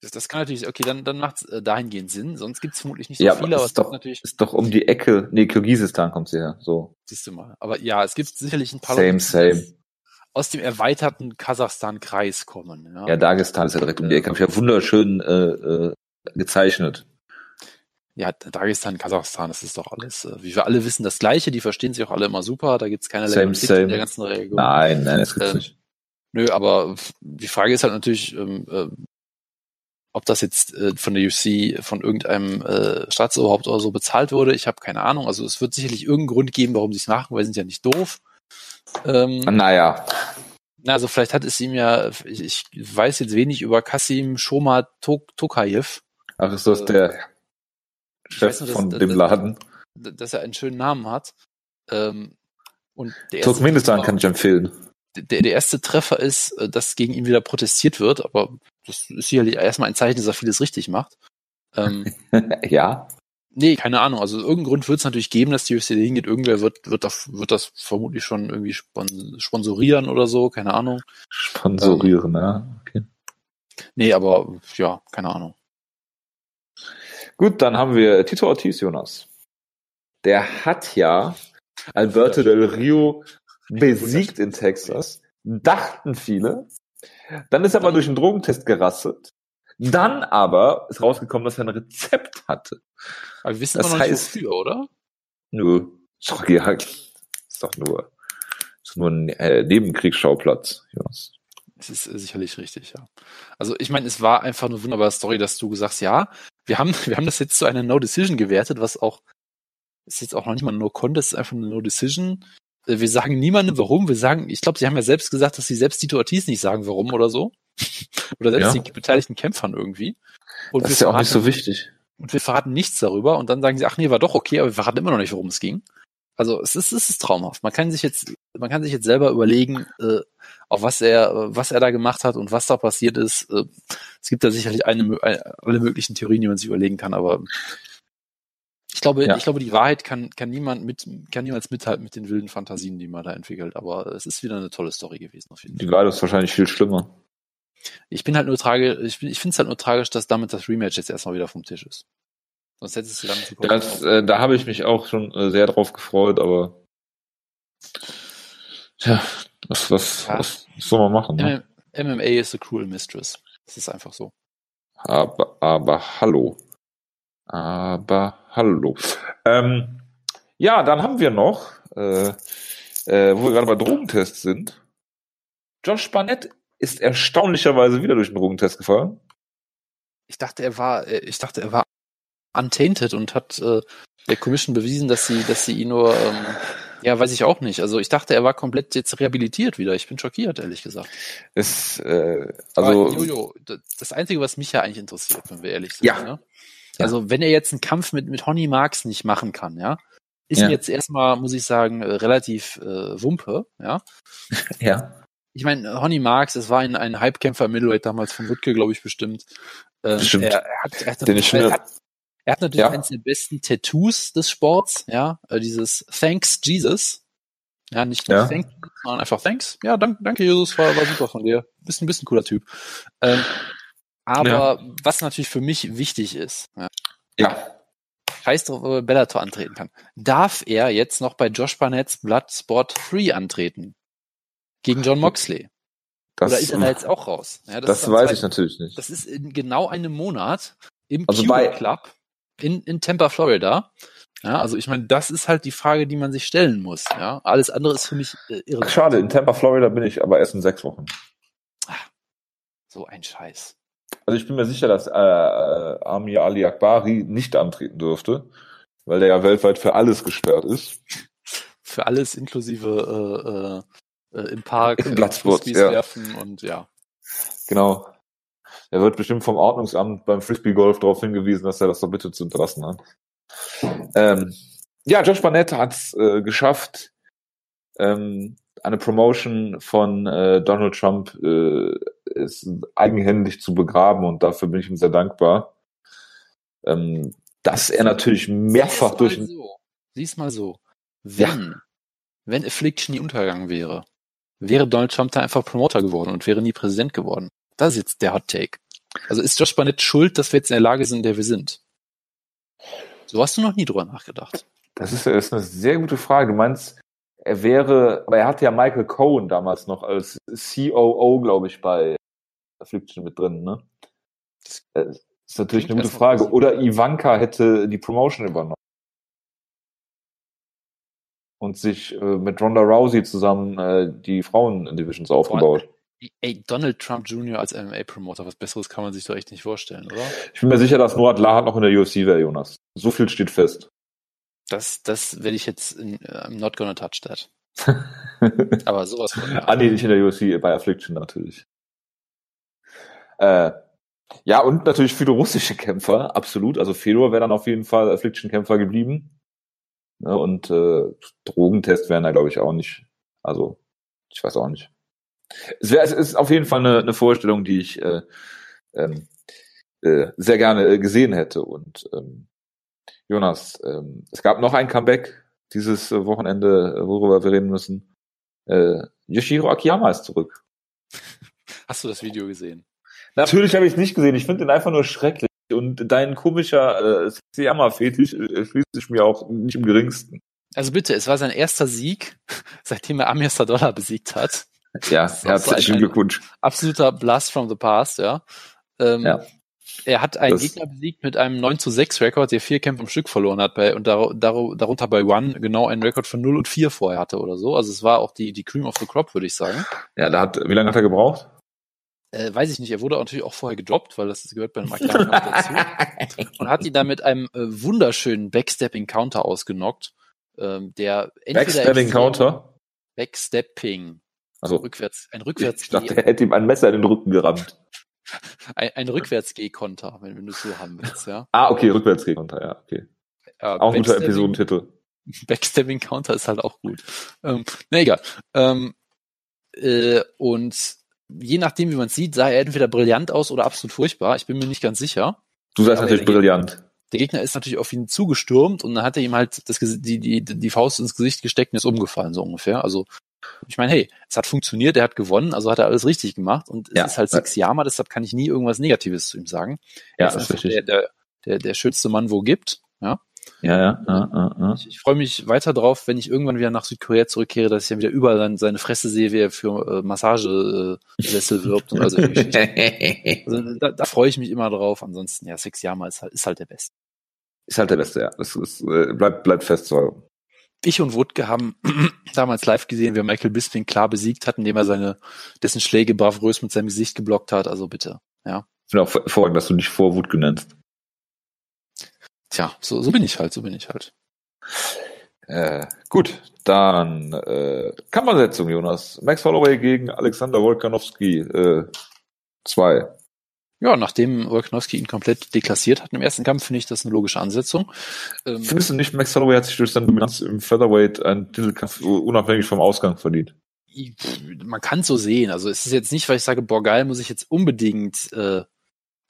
Das, das kann natürlich, okay, dann, dann macht es äh, dahingehend Sinn. Sonst gibt es vermutlich nicht so ja, viele, aber ist doch, natürlich. Ist doch um die Ecke. Nee, Kirgisistan kommt sie her. So. Siehst du mal. Aber ja, es gibt sicherlich ein paar same, Leute, same. aus dem erweiterten Kasachstan-Kreis kommen. Ja? ja, Dagestan ist ja direkt um die Ecke. Habe ich ja wunderschön äh, äh, gezeichnet. Ja, Dagestan, Kasachstan, das ist doch alles, äh, wie wir alle wissen, das Gleiche. Die verstehen sich auch alle immer super. Da gibt's keine same, same. in der ganzen Regelung. Nein, nein, das gibt's äh, nicht. Nö, aber die Frage ist halt natürlich, ähm, äh, ob das jetzt äh, von der UC von irgendeinem äh, Staatsoberhaupt oder so bezahlt wurde. Ich habe keine Ahnung. Also es wird sicherlich irgendeinen Grund geben, warum sie es machen, weil sie sind ja nicht doof. Ähm, naja. Also vielleicht hat es ihm ja, ich, ich weiß jetzt wenig über Kasim Shoma Tok Tokayev. Ach, ist das äh, der Chef nur, dass, von dem Laden? Dass er einen schönen Namen hat. Ähm, und der Turkmenistan kann ich empfehlen. Der, der erste Treffer ist, äh, dass gegen ihn wieder protestiert wird, aber das ist sicherlich erstmal ein Zeichen, dass er vieles richtig macht. Ähm, ja. Nee, keine Ahnung. Also irgendeinen Grund wird es natürlich geben, dass die UFC hingeht. Irgendwer wird, wird, das, wird das vermutlich schon irgendwie sponsorieren oder so, keine Ahnung. Sponsorieren, ähm, ja. Okay. Nee, aber ja, keine Ahnung. Gut, dann haben wir Tito Ortiz, Jonas. Der hat ja Alberto del Rio besiegt in Texas. Dachten viele. Dann ist er mal durch einen Drogentest gerastet. Dann aber ist rausgekommen, dass er ein Rezept hatte. Aber wir wissen das noch heißt, nicht wofür, oder? Nö. Sorry, ja, ist doch nur, ist nur ein äh, Nebenkriegsschauplatz. Jonas. Es ist äh, sicherlich richtig, ja. Also ich meine, es war einfach eine wunderbare Story, dass du gesagt hast, ja, wir haben, wir haben das jetzt zu einer No-Decision gewertet, was auch, ist jetzt auch noch nicht mal ein No-Contest, ist einfach eine No-Decision. Äh, wir sagen niemandem warum, wir sagen, ich glaube, sie haben ja selbst gesagt, dass sie selbst Tito Ortiz nicht sagen warum oder so. oder selbst ja. die beteiligten Kämpfern irgendwie. Und das ist ja auch nicht so wichtig. Und wir verraten nichts darüber und dann sagen sie, ach nee, war doch okay, aber wir verraten immer noch nicht, worum es ging. Also es ist, es ist traumhaft. Man kann sich jetzt, man kann sich jetzt selber überlegen, äh, auf was er, was er da gemacht hat und was da passiert ist. Äh, es gibt da sicherlich eine, alle möglichen Theorien, die man sich überlegen kann, aber ich glaube, ja. ich glaube, die Wahrheit kann, kann niemand mit, kann niemals mithalten mit den wilden Fantasien, die man da entwickelt. Aber es ist wieder eine tolle Story gewesen, auf jeden Fall. Die Wahrheit ist wahrscheinlich viel schlimmer. Ich bin halt nur tragisch, ich, ich finde es halt nur tragisch, dass damit das Rematch jetzt erstmal wieder vom Tisch ist. Sonst hättest du damit. Das, äh, da habe ich mich auch schon äh, sehr drauf gefreut, aber ja, was, was, ja. was soll man machen? Ne? MMA is a cruel mistress. Das ist einfach so. Aber, aber hallo. Aber hallo. Ähm, ja, dann haben wir noch, äh, äh, wo wir gerade bei Drogentests sind. Josh Barnett ist erstaunlicherweise wieder durch den Drogentest gefallen. Ich dachte, er war, äh, ich dachte, er war untainted und hat äh, der Commission bewiesen, dass sie, dass sie ihn nur, ähm, ja, weiß ich auch nicht. Also ich dachte, er war komplett jetzt rehabilitiert wieder. Ich bin schockiert, ehrlich gesagt. Es, äh, also, Aber, Jojo, das Einzige, was mich ja eigentlich interessiert, wenn wir ehrlich sind, ja. Ne? Also wenn er jetzt einen Kampf mit, mit Honey Marks nicht machen kann, ja, ist ja. mir jetzt erstmal, muss ich sagen, äh, relativ äh, Wumpe, ja. Ja. Ich meine, Honey Marks, es war ein, ein Hypekämpfer Middleweight damals von Wutke, glaube ich, bestimmt. Ähm, bestimmt. Er, hat, er, hat, Den ich er, hat, er hat natürlich ja. eines der besten Tattoos des Sports, ja, äh, dieses Thanks Jesus. Ja, nicht nur ja. Thank, sondern einfach Thanks. Ja, danke, danke Jesus, war, war super von dir. Bist ein bisschen cooler Typ. Ähm, aber ja. was natürlich für mich wichtig ist, ja, ja. Scheiß drauf, ob er Bellator antreten kann. Darf er jetzt noch bei Josh Barnett's Bloodsport 3 antreten? Gegen John Moxley? Das, Oder ist er da jetzt auch raus? Ja, das, das weiß zwei, ich natürlich nicht. Das ist in genau einem Monat im also bei, Club in, in Tampa, Florida. Ja, also ich meine, das ist halt die Frage, die man sich stellen muss. Ja, alles andere ist für mich äh, irre. Schade, in Tampa, Florida bin ich aber erst in sechs Wochen. Ach, so ein Scheiß. Also ich bin mir sicher, dass äh, äh, Amir Ali Akbari nicht antreten dürfte, weil der ja weltweit für alles gesperrt ist. Für alles inklusive äh, äh, im Park Im Platzsport, ja. werfen und ja. Genau. Er wird bestimmt vom Ordnungsamt beim Frisbee-Golf darauf hingewiesen, dass er das doch bitte zu unterlassen hat. Ähm, ja, Josh Barnett hat es äh, geschafft, ähm, eine Promotion von äh, Donald Trump äh, ist eigenhändig zu begraben und dafür bin ich ihm sehr dankbar. Ähm, dass er natürlich mehrfach durch so. sieh's mal so. Wenn, ja. wenn Affliction nie untergegangen wäre, wäre Donald Trump da einfach Promoter geworden und wäre nie Präsident geworden. Da sitzt der Hot Take. Also ist Josh Barnett schuld, dass wir jetzt in der Lage sind, in der wir sind? So hast du noch nie drüber nachgedacht. Das ist, ist eine sehr gute Frage. Du meinst, er wäre, aber er hatte ja Michael Cohen damals noch als COO, glaube ich, bei Affliction mit drin, ne? Das äh, ist natürlich eine gute Frage. Oder Ivanka hätte die Promotion übernommen. Und sich äh, mit Ronda Rousey zusammen äh, die Frauen-Divisions aufgebaut. Ey, Donald Trump Jr. als MMA-Promoter, was Besseres kann man sich doch echt nicht vorstellen, oder? Ich bin mir sicher, dass Noah Lahart noch in der UFC wäre, Jonas. So viel steht fest. Das, das werde ich jetzt, in, uh, I'm not gonna touch that. Aber sowas von. Ah, nee, nicht in der UFC, bei Affliction natürlich. Äh, ja, und natürlich viele russische Kämpfer, absolut. Also Fedor wäre dann auf jeden Fall Affliction-Kämpfer geblieben. Ja, und äh, Drogentest wären da, glaube ich, auch nicht. Also, ich weiß auch nicht. Es, wär, es ist auf jeden Fall eine, eine Vorstellung, die ich äh, ähm, äh, sehr gerne äh, gesehen hätte. Und ähm, Jonas, ähm, es gab noch ein Comeback dieses äh, Wochenende, äh, worüber wir reden müssen. Äh, Yoshiro Akiyama ist zurück. Hast du das Video gesehen? Natürlich habe ich es nicht gesehen. Ich finde ihn einfach nur schrecklich. Und dein komischer äh, Siyama-Fetisch äh, schließt sich mir auch nicht im geringsten. Also bitte, es war sein erster Sieg, seitdem er Amir Sadolla besiegt hat. Ja, herzlichen Glückwunsch. Absoluter Blast from the past, ja. Ähm, ja. Er hat einen das Gegner besiegt mit einem 9 zu 6 Rekord, der vier Kämpfe am Stück verloren hat bei, und dar, dar, darunter bei One genau einen Rekord von 0 und 4 vorher hatte oder so. Also es war auch die, die Cream of the Crop, würde ich sagen. Ja, da hat, wie lange hat er gebraucht? Äh, weiß ich nicht, er wurde natürlich auch vorher gedroppt, weil das gehört bei einem McLaren dazu. Und hat ihn da mit einem äh, wunderschönen Backstepping-Counter ausgenockt. Ähm, der Backstepping-Counter? Backstepping. Also rückwärts, ein rückwärts Ich dachte, er hätte ihm ein Messer in den Rücken gerammt. ein, ein Rückwärts-G-Konter, wenn, wenn du es so haben willst, ja. Ah, okay, Rückwärts-G-Konter, ja, okay. Äh, auch ein guter Episodentitel. Backstabbing-Counter ist halt auch gut. Ähm, na egal. Ähm, äh, und je nachdem, wie man sieht, sah er entweder brillant aus oder absolut furchtbar. Ich bin mir nicht ganz sicher. Du sagst Aber natürlich brillant. Der Gegner ist natürlich auf ihn zugestürmt und dann hat er ihm halt das, die, die, die Faust ins Gesicht gesteckt und ist umgefallen, so ungefähr. Also, ich meine, hey, es hat funktioniert, er hat gewonnen, also hat er alles richtig gemacht und es ja. ist halt sechs Jahre, deshalb kann ich nie irgendwas Negatives zu ihm sagen. Ja, das ist richtig. Der, der, der, der schönste Mann, wo gibt, ja. Ja, ja, ja, ja, ja. Ich, ich freue mich weiter drauf, wenn ich irgendwann wieder nach Südkorea zurückkehre, dass ich dann wieder überall dann seine Fresse sehe, wie er für äh, Massagesessel wirbt. Und also, also da, da freue ich mich immer drauf. Ansonsten, ja, Six Yama ist halt, ist halt der Beste. Ist halt der Beste, ja. Das ist, äh, bleibt, bleibt fest so. Ich und Wutke haben damals live gesehen, wie Michael Bisping klar besiegt hat, indem er seine, dessen Schläge bravurös mit seinem Gesicht geblockt hat. Also bitte, ja. Ich finde auch hervorragend, dass du dich vor Wutke nennst. Tja, so, so bin ich halt, so bin ich halt. Äh, gut, dann äh, Kammersetzung, Jonas. Max Holloway gegen Alexander Wolkanowski 2. Äh, ja, nachdem Wolkanowski ihn komplett deklassiert hat im ersten Kampf, finde ich das eine logische Ansetzung. Ähm, Findest du nicht, Max Holloway hat sich durch seine Dominanz im Featherweight einen Titelkampf unabhängig vom Ausgang verdient? Man kann es so sehen. Also es ist jetzt nicht, weil ich sage, boah, geil, muss ich jetzt unbedingt äh,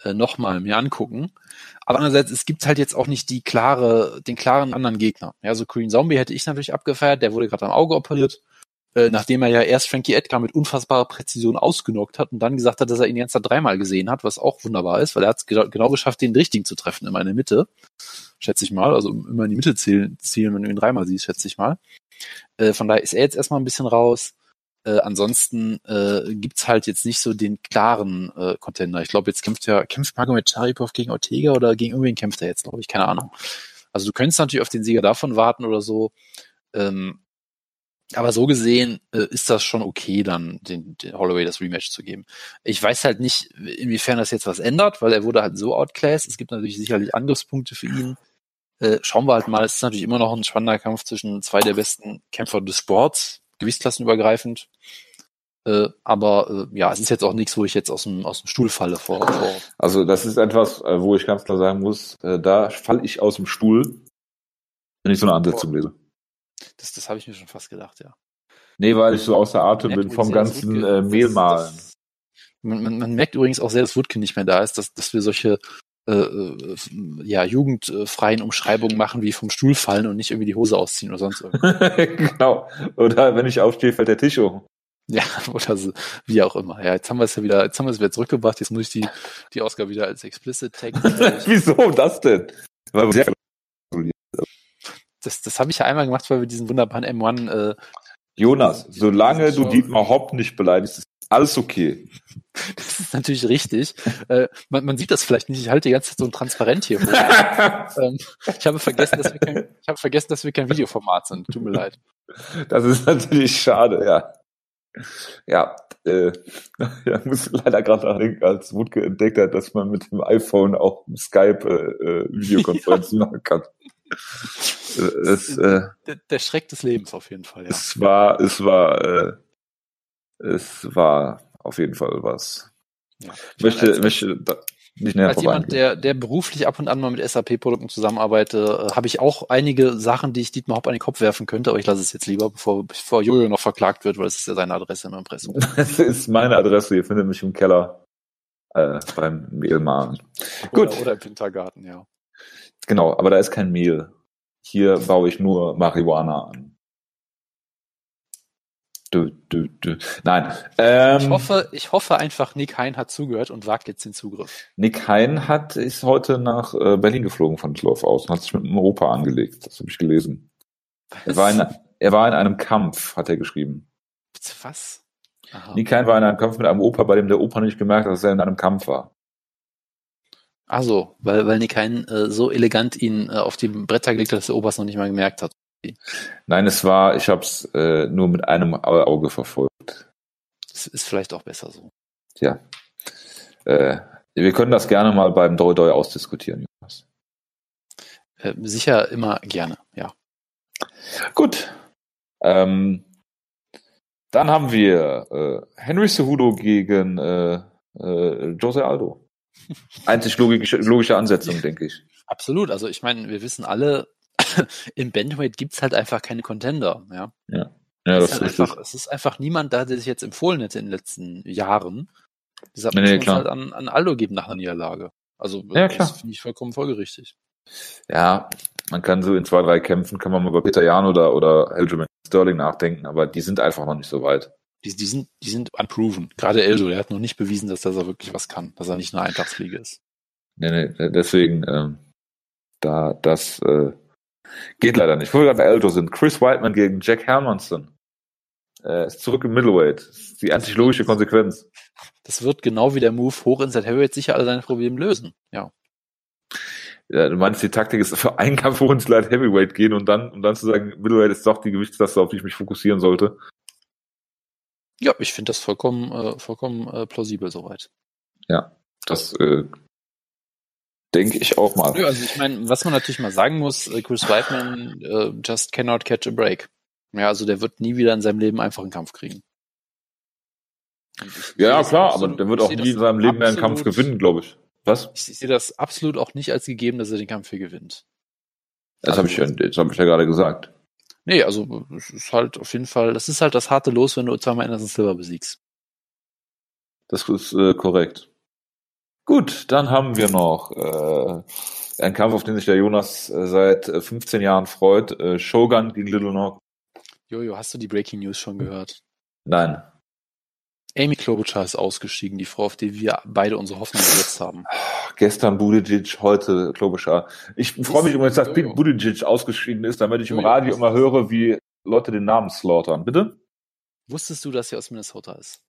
äh, nochmal mir angucken. Aber andererseits, es gibt halt jetzt auch nicht die klare, den klaren anderen Gegner. Ja, so Green Zombie hätte ich natürlich abgefeiert, der wurde gerade am Auge operiert, äh, nachdem er ja erst Frankie Edgar mit unfassbarer Präzision ausgenockt hat und dann gesagt hat, dass er ihn jetzt dreimal gesehen hat, was auch wunderbar ist, weil er hat es genau geschafft, den richtigen zu treffen, immer in der Mitte, schätze ich mal. Also immer in die Mitte zielen, zielen wenn du ihn dreimal siehst, schätze ich mal. Äh, von daher ist er jetzt erstmal ein bisschen raus. Äh, ansonsten äh, gibt's halt jetzt nicht so den klaren äh, Contender. Ich glaube, jetzt kämpft ja, kämpft Magomed Charipov gegen Ortega oder gegen irgendwen kämpft er jetzt, glaube ich, keine Ahnung. Also du könntest natürlich auf den Sieger davon warten oder so. Ähm, aber so gesehen äh, ist das schon okay, dann den, den Holloway das Rematch zu geben. Ich weiß halt nicht, inwiefern das jetzt was ändert, weil er wurde halt so outclassed. Es gibt natürlich sicherlich Angriffspunkte für ihn. Äh, schauen wir halt mal. Es ist natürlich immer noch ein spannender Kampf zwischen zwei der besten Kämpfer des Sports, gewichtsklassenübergreifend. Äh, aber äh, ja, es ist jetzt auch nichts, wo ich jetzt aus dem, aus dem Stuhl falle vor, vor. Also das ist etwas, äh, wo ich ganz klar sagen muss, äh, da falle ich aus dem Stuhl, wenn ich so eine Ansetzung lese. Das, das habe ich mir schon fast gedacht, ja. Nee, weil ich so außer Atem bin vom ganzen äh, Mehlmalen. Man, man, man merkt übrigens auch sehr, dass Woodkin nicht mehr da ist, dass, dass wir solche äh, äh, ja, jugendfreien Umschreibungen machen, wie vom Stuhl fallen und nicht irgendwie die Hose ausziehen oder sonst irgendwas. genau. Oder wenn ich aufstehe, fällt der Tisch hoch. Ja, oder so, wie auch immer. Ja, jetzt haben wir es ja wieder, jetzt haben wir es wieder zurückgebracht, jetzt muss ich die, die Ausgabe wieder als explicit Tag. Wieso das denn? Das, das habe ich ja einmal gemacht, weil wir diesen wunderbaren M1 äh, Jonas, solange du Dietmar Hopp nicht beleidigst, ist alles okay. Das ist natürlich richtig. äh, man, man sieht das vielleicht nicht. Ich halte die ganze Zeit so ein Transparent hier ähm, ich habe vergessen, dass wir kein, ich habe vergessen, dass wir kein Videoformat sind. Tut mir leid. Das ist natürlich schade, ja. Ja, äh, ja, muss leider gerade nachdenken, als Wutke entdeckt hat, dass man mit dem iPhone auch Skype äh, äh Videokonferenzen machen kann. Es, äh, der, der, Schreck des Lebens auf jeden Fall, ja. Es war, es war, äh, es war auf jeden Fall was. Ja. Ich möchte, als, möchte da nicht näher Als jemand, der, der beruflich ab und an mal mit SAP-Produkten zusammenarbeitet, äh, habe ich auch einige Sachen, die ich Dietmar Hopp an den Kopf werfen könnte, aber ich lasse es jetzt lieber, bevor, bevor Jojo noch verklagt wird, weil es ist ja seine Adresse im Impressum. Das ist meine Adresse, ihr findet mich im Keller äh, beim Mehlmachen. Gut. Oder, oder im Wintergarten, ja. Genau, aber da ist kein Mehl. Hier baue ich nur Marihuana an. Du, du, du. Nein. Ähm, ich, hoffe, ich hoffe einfach, Nick Hein hat zugehört und wagt jetzt den Zugriff. Nick Hein hat, ist heute nach äh, Berlin geflogen von Düsseldorf aus und hat sich mit dem Europa angelegt. Das habe ich gelesen. Er war, in, er war in einem Kampf, hat er geschrieben. Was? Aha. Nick Hein war in einem Kampf mit einem Opa, bei dem der Opa nicht gemerkt hat, dass er in einem Kampf war. Ach so, weil, weil Nick Hein äh, so elegant ihn äh, auf die Bretter gelegt hat, dass der es noch nicht mal gemerkt hat. Nein, es war, ich habe es äh, nur mit einem Auge verfolgt. Das ist vielleicht auch besser so. Ja. Äh, wir können das gerne mal beim Doi Doi ausdiskutieren, Jonas. Äh, sicher immer gerne, ja. Gut. Ähm, dann haben wir äh, Henry Cejudo gegen äh, äh, Jose Aldo. Einzig logische, logische Ansetzung, denke ich. Absolut. Also ich meine, wir wissen alle, im Bandweight gibt's halt einfach keine Contender. Ja, ja. ja das ist, halt einfach, es ist einfach niemand da, der sich jetzt empfohlen hätte in den letzten Jahren. Deshalb nee, muss nee, man halt an, an Aldo geben nach einer Niederlage. Also ja, das finde ich vollkommen folgerichtig. Ja, man kann so in zwei, drei Kämpfen, kann man mal über Peter Jan oder, oder Aljamain Sterling nachdenken, aber die sind einfach noch nicht so weit. Die, die, sind, die sind unproven. Gerade Eldo, der hat noch nicht bewiesen, dass, dass er wirklich was kann, dass er nicht eine Eintagsfliege ist. Nee, nee, deswegen, ähm, da, das äh, geht leider nicht. Wo wir gerade bei Eldo sind, Chris Whiteman gegen Jack Hermanson. Äh, ist zurück im Middleweight. Das ist die einzig logische Konsequenz. Das wird genau wie der Move hoch ins Heavyweight sicher alle seine Probleme lösen. Ja. Ja, du meinst, die Taktik ist für einen Kampf hoch ins Light Heavyweight gehen und dann, um dann zu sagen, Middleweight ist doch die Gewichtsklasse, auf die ich mich fokussieren sollte. Ja, ich finde das vollkommen, äh, vollkommen äh, plausibel soweit. Ja, das äh, denke ich auch mal. Ja, also ich meine, was man natürlich mal sagen muss, äh, Chris Weidman äh, just cannot catch a break. Ja, also der wird nie wieder in seinem Leben einfach einen Kampf kriegen. Ja, klar, absolut, aber der wird auch nie in seinem Leben mehr einen Kampf gewinnen, glaube ich. Was? Ich, ich sehe das absolut auch nicht als gegeben, dass er den Kampf hier gewinnt. Das also, habe ich, ja, das hab ich ja gerade gesagt. Nee, also es ist halt auf jeden Fall, das ist halt das harte Los, wenn du zweimal Anderson Silver besiegst. Das ist äh, korrekt. Gut, dann haben wir noch äh, einen Kampf, auf den sich der Jonas äh, seit 15 äh, Jahren freut. Äh, Shogun gegen Little Nog. Jojo, hast du die Breaking News schon gehört? Nein. Amy Klobuchar ist ausgestiegen, die Frau, auf die wir beide unsere Hoffnung gesetzt haben. Gestern Buttigieg, heute Klobuchar. Ich freue mich übrigens, dass Pete Buttigieg ausgeschieden ist, damit ich im Radio immer höre, wie Leute den Namen slaughtern. Bitte? Wusstest du, dass sie aus Minnesota ist?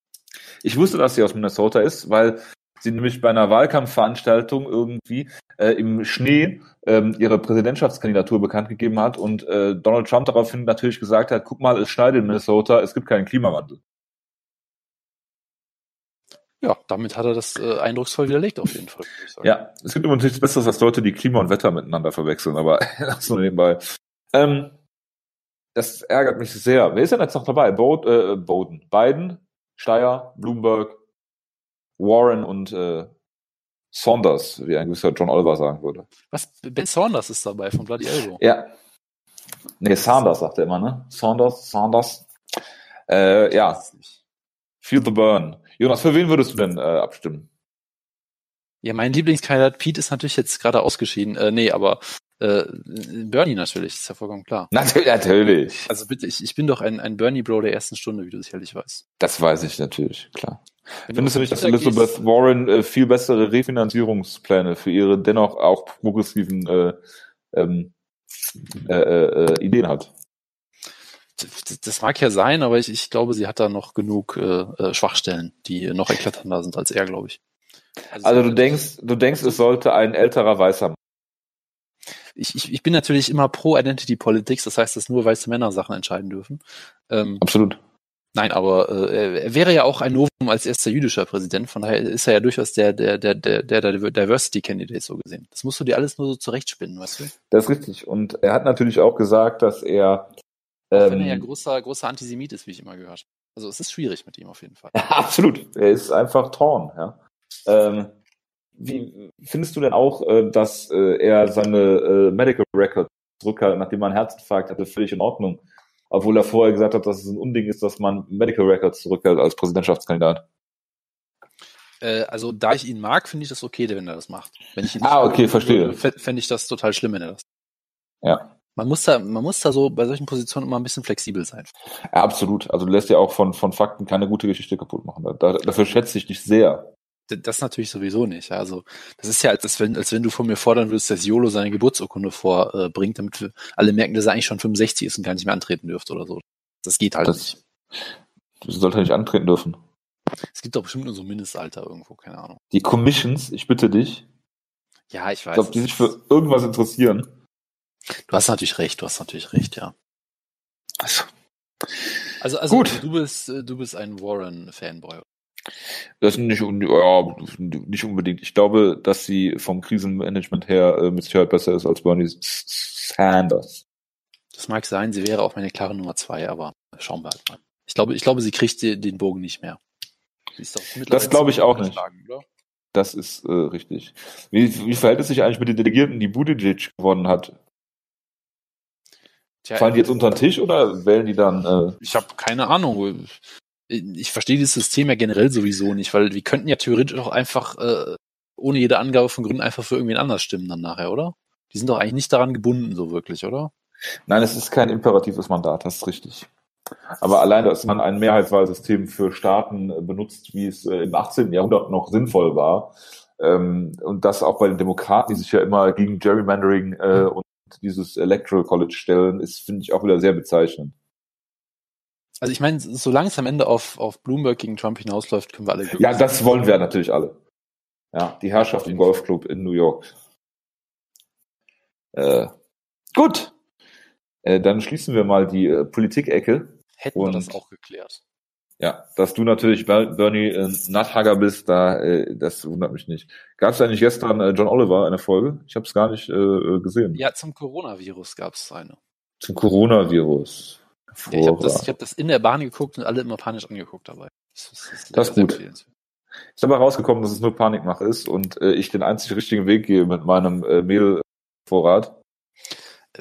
Ich wusste, dass sie aus Minnesota ist, weil sie nämlich bei einer Wahlkampfveranstaltung irgendwie äh, im Schnee ähm, ihre Präsidentschaftskandidatur bekannt gegeben hat und äh, Donald Trump daraufhin natürlich gesagt hat, guck mal, es schneidet in Minnesota, es gibt keinen Klimawandel. Ja, damit hat er das äh, eindrucksvoll widerlegt, auf jeden Fall. Ja, es gibt übrigens nichts Besseres als Leute, die Klima und Wetter miteinander verwechseln, aber das nur nebenbei. Ähm, das ärgert mich sehr. Wer ist denn jetzt noch dabei? Bod, äh, Bowden, Biden, Steyer, Bloomberg, Warren und äh, Saunders, wie ein gewisser John Oliver sagen würde. Was? Ben Saunders ist dabei von Bloody Elbow. Ja. Nee, Sanders sagt er immer, ne? Saunders, Sanders. Äh, ja. Feel the burn. Jonas, für wen würdest du denn äh, abstimmen? Ja, mein Lieblingskandidat Pete ist natürlich jetzt gerade ausgeschieden. Äh, nee, aber äh, Bernie natürlich, ist ja vollkommen klar. Natürlich, natürlich. Also bitte, ich, ich bin doch ein, ein Bernie-Bro der ersten Stunde, wie du sicherlich weißt. Das weiß ich natürlich, klar. Wenn Findest du nicht, dass Elizabeth Warren äh, viel bessere Refinanzierungspläne für ihre dennoch auch progressiven äh, ähm, äh, äh, Ideen hat? Das mag ja sein, aber ich, ich glaube, sie hat da noch genug äh, äh Schwachstellen, die noch eklatanter sind als er, glaube ich. Also, also du denkst, du denkst, es sollte ein älterer Weißer ich, ich, ich bin natürlich immer pro Identity Politics, das heißt, dass nur weiße Männer Sachen entscheiden dürfen. Ähm, Absolut. Nein, aber äh, er wäre ja auch ein Novum als erster jüdischer Präsident, von daher ist er ja durchaus der, der, der, der, der Diversity Candidate so gesehen. Das musst du dir alles nur so zurechtspinnen, weißt du? Das ist richtig. Und er hat natürlich auch gesagt, dass er. Auch wenn er ja ähm, großer, großer Antisemit ist, wie ich immer gehört habe. Also es ist schwierig mit ihm auf jeden Fall. Ja, absolut. Er ist einfach torn, ja. Ähm, wie findest du denn auch, äh, dass äh, er seine äh, Medical Records zurückhält, nachdem er einen Herzinfarkt hatte, völlig in Ordnung? Obwohl er vorher gesagt hat, dass es ein Unding ist, dass man Medical Records zurückhält als Präsidentschaftskandidat. Also da ich ihn mag, finde ich das okay, wenn er das macht. Wenn ich ihn ah, okay, verstehe. Fände ich das total schlimm, wenn er das. Ja. Man muss da, man muss da so bei solchen Positionen immer ein bisschen flexibel sein. Ja, absolut. Also du lässt ja auch von, von Fakten keine gute Geschichte kaputt machen. Da, dafür schätze ich dich sehr das natürlich sowieso nicht. Also das ist ja, als wenn, als wenn du von mir fordern würdest, dass YOLO seine Geburtsurkunde vorbringt, damit alle merken, dass er eigentlich schon 65 ist und gar nicht mehr antreten dürfte oder so. Das geht halt das, nicht. Du solltest nicht antreten dürfen. Es gibt doch bestimmt nur so ein Mindestalter irgendwo, keine Ahnung. Die Commissions, ich bitte dich. Ja, ich weiß. Ich glaube, die sich für irgendwas interessieren. Du hast natürlich recht, du hast natürlich recht, ja. Also, also, also Gut. du bist, du bist ein Warren-Fanboy. Das nicht, ja, nicht unbedingt. Ich glaube, dass sie vom Krisenmanagement her äh, mit Sicherheit besser ist als Bernie Sanders. Das mag sein, sie wäre auch meine klare Nummer zwei, aber schauen wir halt mal. Ich glaube, ich glaube, sie kriegt den Bogen nicht mehr. das glaube ich auch nicht. Oder? Das ist äh, richtig. Wie, wie verhält es sich eigentlich mit den Delegierten, die Buttigieg gewonnen hat? Tja, Fallen die jetzt unter den Tisch oder wählen die dann? Äh ich habe keine Ahnung ich verstehe dieses System ja generell sowieso nicht, weil wir könnten ja theoretisch auch einfach äh, ohne jede Angabe von Gründen einfach für irgendwen anders stimmen dann nachher, oder? Die sind doch eigentlich nicht daran gebunden, so wirklich, oder? Nein, es ist kein imperatives Mandat, das ist richtig. Aber allein, dass man ein Mehrheitswahlsystem für Staaten äh, benutzt, wie es äh, im 18. Jahrhundert noch sinnvoll war, ähm, und das auch bei den Demokraten, die sich ja immer gegen Gerrymandering äh, und dieses Electoral College stellen, ist, finde ich, auch wieder sehr bezeichnend. Also ich meine, solange es am Ende auf, auf Bloomberg gegen Trump hinausläuft, können wir alle glücklich Ja, das wollen wir natürlich alle. Ja, die Herrschaft im Golfclub in New York. Äh, gut. Äh, dann schließen wir mal die äh, Politik-Ecke. Hätten wir das auch geklärt. Ja, dass du natürlich Bernie äh, Nuthager bist, da äh, das wundert mich nicht. Gab es eigentlich gestern äh, John Oliver eine Folge? Ich habe es gar nicht äh, äh, gesehen. Ja, zum Coronavirus gab es eine. Zum Coronavirus. Ja, ich habe das, hab das in der Bahn geguckt und alle immer panisch angeguckt dabei. Das, das, das ist gut. Ist aber rausgekommen, dass es nur Panikmache ist und äh, ich den einzig richtigen Weg gehe mit meinem äh, Mehlvorrat.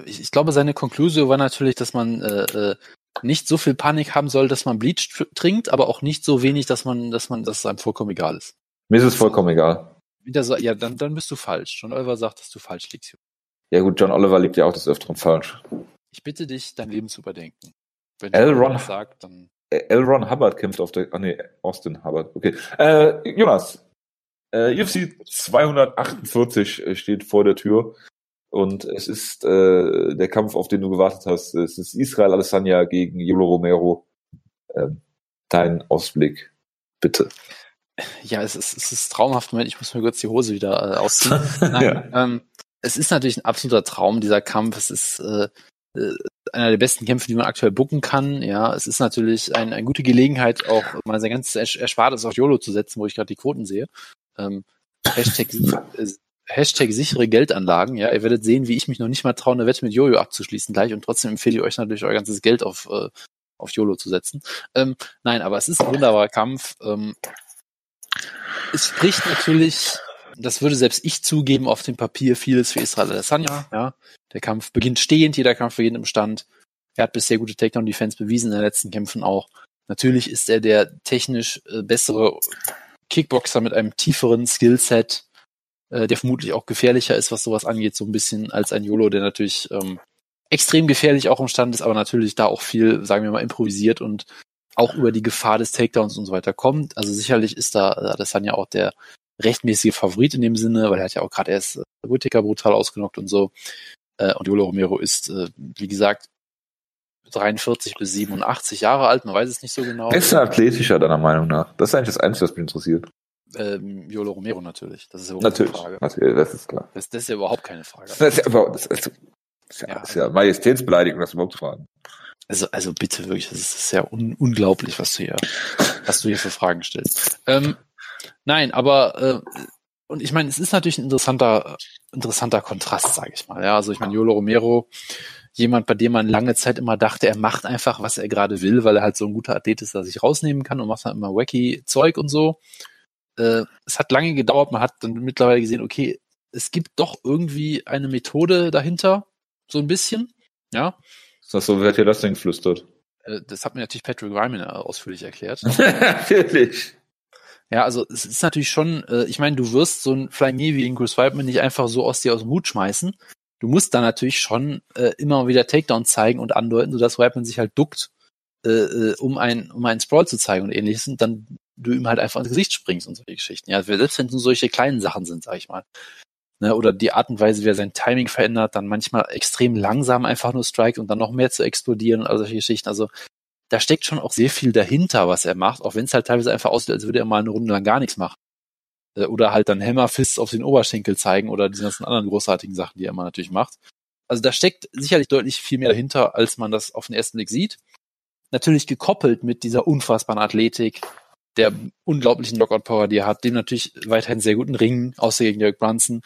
Ich, ich glaube, seine Konklusion war natürlich, dass man äh, äh, nicht so viel Panik haben soll, dass man Bleach trinkt, aber auch nicht so wenig, dass man, dass man, dass es einem vollkommen egal ist. Mir ist es vollkommen egal. Wieder so, ja, dann, dann bist du falsch. John Oliver sagt, dass du falsch liegst. Ja gut, John Oliver liegt ja auch des Öfteren falsch. Ich bitte dich, dein Leben zu überdenken. Wenn L. Ron sagt, dann. L. Ron Hubbard kämpft auf der. Ah nee, Austin Hubbard. Okay. Äh, Jonas. Äh, UFC 248 steht vor der Tür. Und es ist äh, der Kampf, auf den du gewartet hast. Es ist Israel Alessandria gegen Yolo Romero. Ähm, dein Ausblick, bitte. Ja, es ist, es ist traumhaft. Moment, ich muss mir kurz die Hose wieder äh, ausziehen. Nein, ja. ähm, es ist natürlich ein absoluter Traum, dieser Kampf. Es ist äh, äh, einer der besten Kämpfe, die man aktuell bucken kann. Ja, es ist natürlich ein, eine gute Gelegenheit, auch mal sein ganzes Erspartes auf YOLO zu setzen, wo ich gerade die Quoten sehe. Ähm, Hashtag, äh, Hashtag sichere Geldanlagen. Ja, ihr werdet sehen, wie ich mich noch nicht mal traue, eine Wette mit Jojo abzuschließen gleich. Und trotzdem empfehle ich euch natürlich, euer ganzes Geld auf, äh, auf YOLO zu setzen. Ähm, nein, aber es ist ein wunderbarer Kampf. Ähm, es spricht natürlich das würde selbst ich zugeben, auf dem Papier vieles für Israel Adesanya. Ja, der Kampf beginnt stehend, jeder Kampf beginnt im Stand. Er hat bisher gute Takedown-Defense bewiesen in den letzten Kämpfen auch. Natürlich ist er der technisch äh, bessere Kickboxer mit einem tieferen Skillset. Äh, der vermutlich auch gefährlicher ist, was sowas angeht, so ein bisschen als ein YOLO, der natürlich ähm, extrem gefährlich auch im Stand ist, aber natürlich da auch viel, sagen wir mal, improvisiert und auch über die Gefahr des Takedowns und so weiter kommt. Also sicherlich ist da äh, ja auch der rechtmäßige Favorit in dem Sinne, weil er hat ja auch gerade erst äh, Whittaker brutal ausgenockt und so. Äh, und Yolo Romero ist, äh, wie gesagt, 43 bis 87 Jahre alt, man weiß es nicht so genau. Ist er athletischer deiner Meinung nach? Das ist eigentlich das Einzige, was mich interessiert. Ähm, Yolo Romero natürlich. Das ist ja natürlich, keine Frage. Natürlich, das ist klar. Das, das ist ja überhaupt keine Frage. Das ist ja, das ist, das ist ja, ja, ist ja Majestätsbeleidigung, das überhaupt zu fragen. Also, also bitte wirklich, das ist sehr un unglaublich, was du hier, was du hier für Fragen stellst. Ähm, nein, aber äh, und ich meine, es ist natürlich ein interessanter, interessanter Kontrast, sage ich mal. Ja, also ich meine, Yolo Romero, jemand, bei dem man lange Zeit immer dachte, er macht einfach, was er gerade will, weil er halt so ein guter Athlet ist, dass er sich rausnehmen kann und macht dann immer wacky Zeug und so. Äh, es hat lange gedauert, man hat dann mittlerweile gesehen, okay, es gibt doch irgendwie eine Methode dahinter, so ein bisschen, ja. Das so, wer hat dir das denn geflüstert? Äh, das hat mir natürlich Patrick Ryman ausführlich erklärt. Natürlich. Ja, also es ist natürlich schon, äh, ich meine, du wirst so ein Flying Knee wie den Chris Weidman nicht einfach so aus dir aus dem Hut schmeißen. Du musst da natürlich schon äh, immer wieder Takedown zeigen und andeuten, sodass Weidman sich halt duckt, äh, äh, um ein um einen Sprawl zu zeigen und ähnliches und dann du ihm halt einfach ins Gesicht springst und solche Geschichten. Ja, selbst wenn es nur solche kleinen Sachen sind, sag ich mal. Ne, oder die Art und Weise, wie er sein Timing verändert, dann manchmal extrem langsam einfach nur strikt und dann noch mehr zu explodieren und all solche Geschichten. Also da steckt schon auch sehr viel dahinter, was er macht, auch wenn es halt teilweise einfach aussieht, als würde er mal eine Runde lang gar nichts machen. Äh, oder halt dann Hammerfists auf den Oberschenkel zeigen oder diese ganzen anderen großartigen Sachen, die er immer natürlich macht. Also da steckt sicherlich deutlich viel mehr dahinter, als man das auf den ersten Blick sieht. Natürlich gekoppelt mit dieser unfassbaren Athletik, der unglaublichen Knockout-Power, die er hat, dem natürlich weiterhin sehr guten Ring, außer gegen Derek Brunson.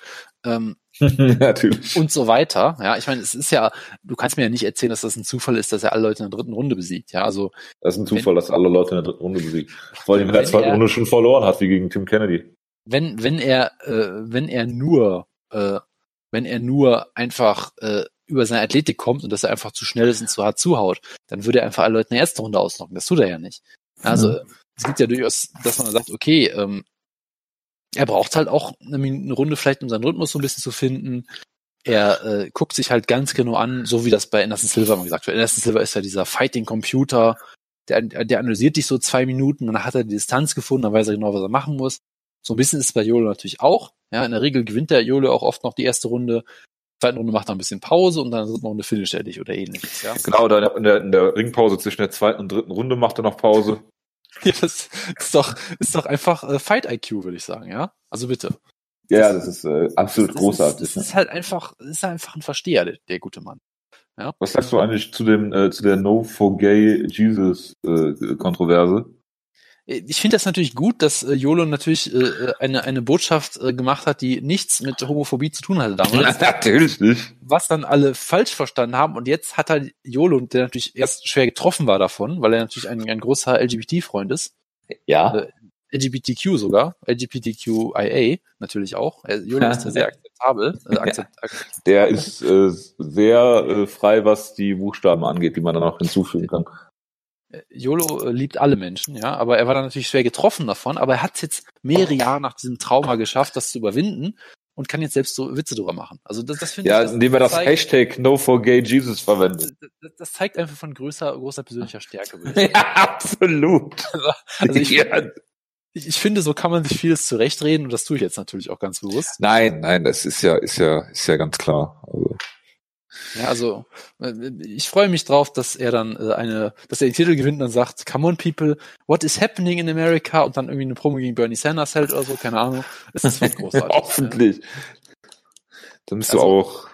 Ähm, Natürlich. Und so weiter. Ja, ich meine, es ist ja, du kannst mir ja nicht erzählen, dass das ein Zufall ist, dass er alle Leute in der dritten Runde besiegt. Ja, also. Das ist ein Zufall, wenn, dass alle Leute in der dritten Runde besiegt. Vor allem, wenn er in der zweiten Runde schon verloren hat, wie gegen Tim Kennedy. Wenn, wenn er, äh, wenn er nur, äh, wenn er nur einfach, äh, über seine Athletik kommt und dass er einfach zu schnell ist und zu hart zuhaut, dann würde er einfach alle Leute in der ersten Runde ausnocken. Das tut er ja nicht. Also, mhm. Es gibt ja durchaus, dass man sagt, okay, ähm, er braucht halt auch eine, eine, Runde vielleicht, um seinen Rhythmus so ein bisschen zu finden. Er äh, guckt sich halt ganz genau an, so wie das bei Anderson Silver mal gesagt wird. Anderson Silver ist ja dieser Fighting-Computer, der, der analysiert dich so zwei Minuten, dann hat er die Distanz gefunden, dann weiß er genau, was er machen muss. So ein bisschen ist es bei Jolo natürlich auch. Ja, in der Regel gewinnt der Jolo auch oft noch die erste Runde. Zweiten Runde macht er ein bisschen Pause und dann ist noch eine Finish er dich oder ähnliches. Ja? Genau, da in der, in der Ringpause zwischen der zweiten und dritten Runde macht er noch Pause. Ja, das ist doch, ist doch einfach äh, Fight IQ, würde ich sagen, ja? Also bitte. Ja, das, das ist äh, absolut das großartig. Ist, das ist halt einfach, ist einfach ein Versteher, der, der gute Mann. Ja? Was sagst du eigentlich zu dem, äh, zu der No for Gay Jesus äh, Kontroverse? Ich finde das natürlich gut, dass äh, Jolo natürlich äh, äh, eine, eine Botschaft äh, gemacht hat, die nichts mit Homophobie zu tun hatte damals. natürlich nicht. Was dann alle falsch verstanden haben. Und jetzt hat halt Jolo, der natürlich erst schwer getroffen war davon, weil er natürlich ein, ein großer LGBT-Freund ist. Ja. Äh, LGBTQ sogar, LGBTQIA natürlich auch. Jolo ist ja sehr akzeptabel. Äh, akzept, akzept der ist äh, sehr äh, frei, was die Buchstaben angeht, die man dann auch hinzufügen kann. Jolo äh, liebt alle Menschen, ja, aber er war dann natürlich schwer getroffen davon, aber er hat es jetzt mehrere Jahre nach diesem Trauma geschafft, das zu überwinden und kann jetzt selbst so Witze drüber machen. Also das, das finde ja, ich. Ja, indem er das zeigt, Hashtag No for Gay Jesus verwendet. Das, das, zeigt einfach von größer, großer persönlicher Stärke. Ja, absolut. Also ich, ja. ich, ich finde, so kann man sich vieles zurechtreden und das tue ich jetzt natürlich auch ganz bewusst. Nein, nein, das ist ja, ist ja, ist ja ganz klar. Also. Ja, also äh, ich freue mich drauf, dass er dann äh, eine, dass er den Titel gewinnt und dann sagt, come on people, what is happening in America und dann irgendwie eine Promo gegen Bernie Sanders hält oder so, keine Ahnung. Das ist großartig. Hoffentlich. Dann bist also, du auch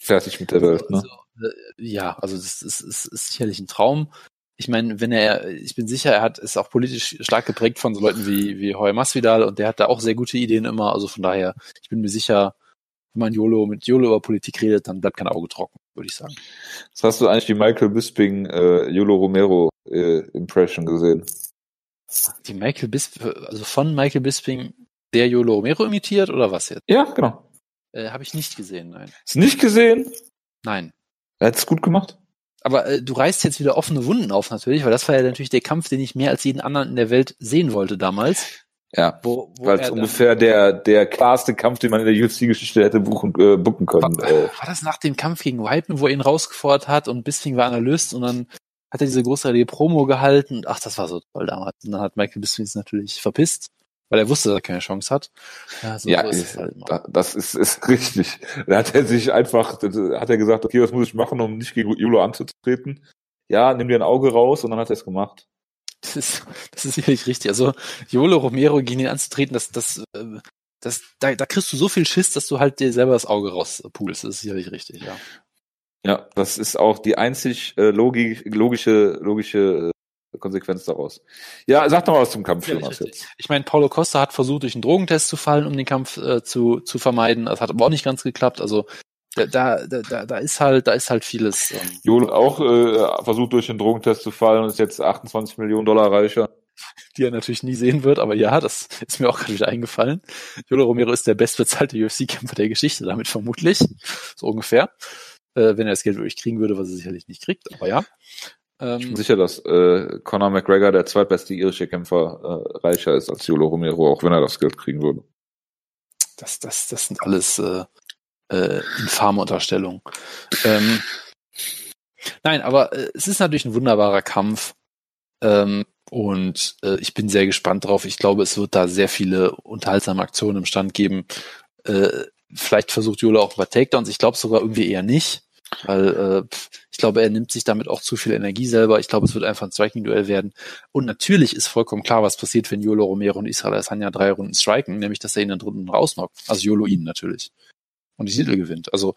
fertig mit der Welt, ne? Also, äh, ja, also das ist, ist, ist sicherlich ein Traum. Ich meine, wenn er, ich bin sicher, er hat ist auch politisch stark geprägt von so Leuten wie wie Heuer Masvidal und der hat da auch sehr gute Ideen immer. Also von daher, ich bin mir sicher, wenn man YOLO mit YOLO über Politik redet, dann bleibt kein Auge trocken, würde ich sagen. Was hast du eigentlich die Michael Bisping äh, YOLO Romero äh, Impression gesehen? Die Michael Bisping, also von Michael Bisping der YOLO Romero imitiert oder was jetzt? Ja, genau. Äh, Habe ich nicht gesehen, nein. Du nicht gesehen? Nein. Er hat es gut gemacht. Aber äh, du reißt jetzt wieder offene Wunden auf natürlich, weil das war ja natürlich der Kampf, den ich mehr als jeden anderen in der Welt sehen wollte damals. Ja, wo, wo weil es ungefähr der, der klarste Kampf, den man in der UFC-Geschichte hätte buchen, äh, bucken können. War, äh. war, das nach dem Kampf gegen Whiteman, wo er ihn rausgefordert hat und Bisping war Analyst und dann hat er diese großartige Promo gehalten. Ach, das war so toll damals. Und dann hat Michael Bisping es natürlich verpisst, weil er wusste, dass er keine Chance hat. Ja, so ja ist halt das ist, ist richtig. Da hat er sich einfach, hat er gesagt, okay, was muss ich machen, um nicht gegen Jolo anzutreten? Ja, nimm dir ein Auge raus und dann hat er es gemacht. Das ist, das ist sicherlich richtig. Also Jolo Romero gegen ihn anzutreten, das, das, äh, das, da, da kriegst du so viel Schiss, dass du halt dir selber das Auge rauspulst. Das ist sicherlich richtig, ja. Ja, das ist auch die einzig äh, logisch, logische, logische äh, Konsequenz daraus. Ja, sag doch mal was zum Kampf, ja, Jonas, jetzt. Ich meine, Paulo Costa hat versucht, durch einen Drogentest zu fallen, um den Kampf äh, zu, zu vermeiden. Das hat aber auch nicht ganz geklappt. Also da, da, da, da ist halt, da ist halt vieles. Ähm, Jolo auch äh, versucht durch den Drogentest zu fallen und ist jetzt 28 Millionen Dollar reicher. Die er natürlich nie sehen wird, aber ja, das ist mir auch gerade wieder eingefallen. Jolo Romero ist der bestbezahlte UFC-Kämpfer der Geschichte, damit vermutlich. So ungefähr. Äh, wenn er das Geld wirklich kriegen würde, was er sicherlich nicht kriegt, aber ja. Ähm, ich bin sicher, dass äh, Conor McGregor, der zweitbeste irische Kämpfer, äh, reicher ist als Jolo Romero, auch wenn er das Geld kriegen würde. Das, das, das sind alles äh, äh, infame Unterstellung. Ähm, nein, aber äh, es ist natürlich ein wunderbarer Kampf. Ähm, und äh, ich bin sehr gespannt drauf. Ich glaube, es wird da sehr viele unterhaltsame Aktionen im Stand geben. Äh, vielleicht versucht Jule auch paar Takedowns. Ich glaube sogar irgendwie eher nicht. Weil äh, ich glaube, er nimmt sich damit auch zu viel Energie selber. Ich glaube, es wird einfach ein Striking-Duell werden. Und natürlich ist vollkommen klar, was passiert, wenn Jolo Romero und Israel Asanya drei Runden striken, nämlich dass er ihn in dritten rausnockt. Also Jolo ihn natürlich und die Titel gewinnt. Also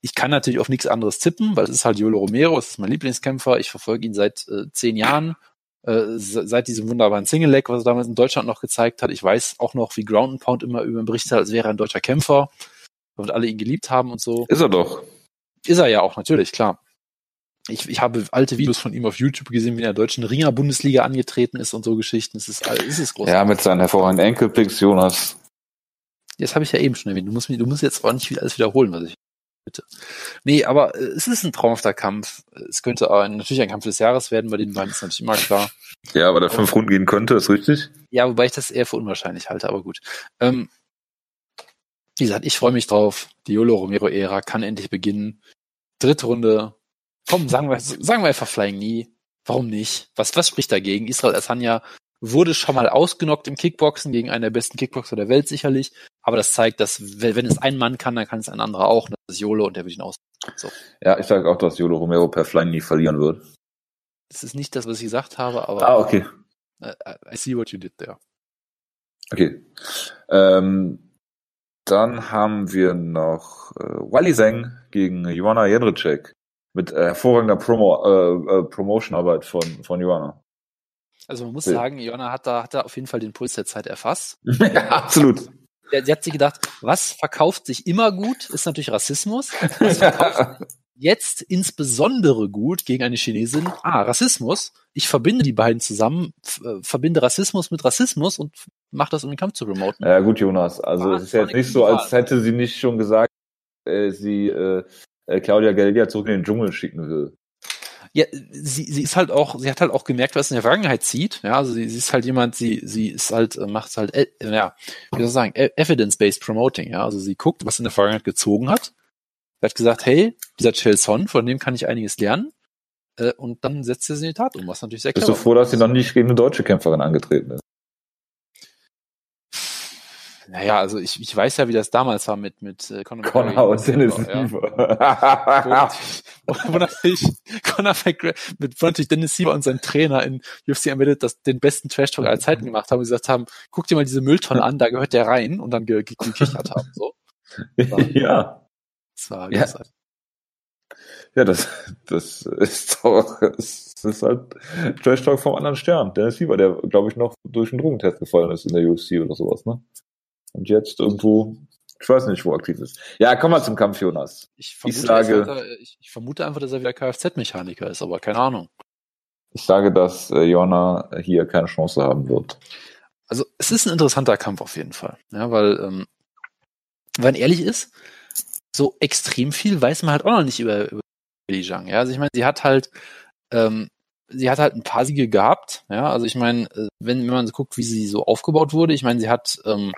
ich kann natürlich auf nichts anderes tippen, weil es ist halt Jolo Romero, es ist mein Lieblingskämpfer, ich verfolge ihn seit äh, zehn Jahren, äh, seit diesem wunderbaren Single-Leg, was er damals in Deutschland noch gezeigt hat. Ich weiß auch noch, wie Ground and Pound immer über ihn berichtet hat, als wäre er ein deutscher Kämpfer und alle ihn geliebt haben und so. Ist er doch. Ist er ja auch, natürlich, klar. Ich, ich habe alte Videos von ihm auf YouTube gesehen, wie er in der deutschen Ringer-Bundesliga angetreten ist und so Geschichten. Es ist, es ist groß. Ja, mit seinen hervorragenden Enkelpicks, Jonas. Das habe ich ja eben schon erwähnt. Du musst, du musst jetzt auch nicht alles wiederholen, was ich bitte. Nee, aber äh, es ist ein traumhafter Kampf. Es könnte auch natürlich ein Kampf des Jahres werden, bei den beiden ist natürlich immer klar. Ja, aber der fünf Runden gehen könnte, ist richtig? Ja, wobei ich das eher für unwahrscheinlich halte, aber gut. Ähm, wie gesagt, ich freue mich drauf. Die Yolo Romero-Ära kann endlich beginnen. Dritte Runde. Komm, sagen wir, sagen wir einfach Flying Nie. Warum nicht? Was, was spricht dagegen? Israel Asanya wurde schon mal ausgenockt im Kickboxen gegen einen der besten Kickboxer der Welt sicherlich. Aber das zeigt, dass wenn es ein Mann kann, dann kann es ein anderer auch. Das ist Jolo und der wird ihn aus. So. Ja, ich sage auch, dass Jolo Romero per Flying nie verlieren wird. Das ist nicht das, was ich gesagt habe, aber. Ah, okay. I see what you did there. Okay. Ähm, dann haben wir noch äh, Wally Zeng gegen Joanna Jedrzejczyk mit äh, hervorragender Promo, äh, äh, Promotion-Arbeit von, von Joanna. Also man muss ja. sagen, Jonna hat da, hat da auf jeden Fall den Puls der Zeit erfasst. ja, absolut. Sie, hat sich gedacht, was verkauft sich immer gut, ist natürlich Rassismus. Was verkauft jetzt insbesondere gut gegen eine Chinesin? Ah, Rassismus. Ich verbinde die beiden zusammen, äh, verbinde Rassismus mit Rassismus und mache das, um den Kampf zu promoten. Ja gut, Jonas. Also es ist jetzt nicht so, als hätte sie nicht schon gesagt, äh, sie äh, äh Claudia Gallia zurück in den Dschungel schicken will ja, sie, sie ist halt auch, sie hat halt auch gemerkt, was in der Vergangenheit zieht. Ja, also sie, sie ist halt jemand, sie, sie ist halt, äh, macht halt, äh, ja, wie soll ich sagen, e, Evidence-Based Promoting. Ja, also sie guckt, was in der Vergangenheit gezogen hat. Sie hat gesagt, hey, dieser Son, von dem kann ich einiges lernen. Äh, und dann setzt sie es in die Tat um, was natürlich sehr clever Bist du froh, dass sie noch nicht gegen eine deutsche Kämpferin angetreten ist? Naja, also ich, ich weiß ja, wie das damals war mit, mit äh, Conor, Conor und Dennis Siever. Ja. wo, natürlich Conor McGregor, mit natürlich Dennis Siever und sein Trainer in UFC Embedded das, den besten Trash-Talk aller Zeiten gemacht haben und gesagt haben, guck dir mal diese Mülltonne an, da gehört der rein und dann ge ge gekichert haben. So. ja. Das war ja. Ja, das, das ist doch, das ist halt Trash Talk vom anderen Stern. Dennis Siever, der, glaube ich, noch durch einen Drogentest gefallen ist in der UFC oder sowas, ne? Und jetzt irgendwo, ich weiß nicht, wo aktiv ist. Ja, komm mal zum Kampf, Jonas. Ich vermute, ich sage, er, ich, ich vermute einfach, dass er wieder Kfz-Mechaniker ist, aber keine Ahnung. Ich sage, dass äh, Jona hier keine Chance haben wird. Also es ist ein interessanter Kampf auf jeden Fall, ja, weil ähm, wenn ehrlich ist, so extrem viel weiß man halt auch noch nicht über, über Li Zhang. Ja, also ich meine, sie hat halt ähm, sie hat halt ein paar Siege gehabt. Ja, also ich meine, äh, wenn, wenn man so guckt, wie sie so aufgebaut wurde, ich meine, sie hat, ähm,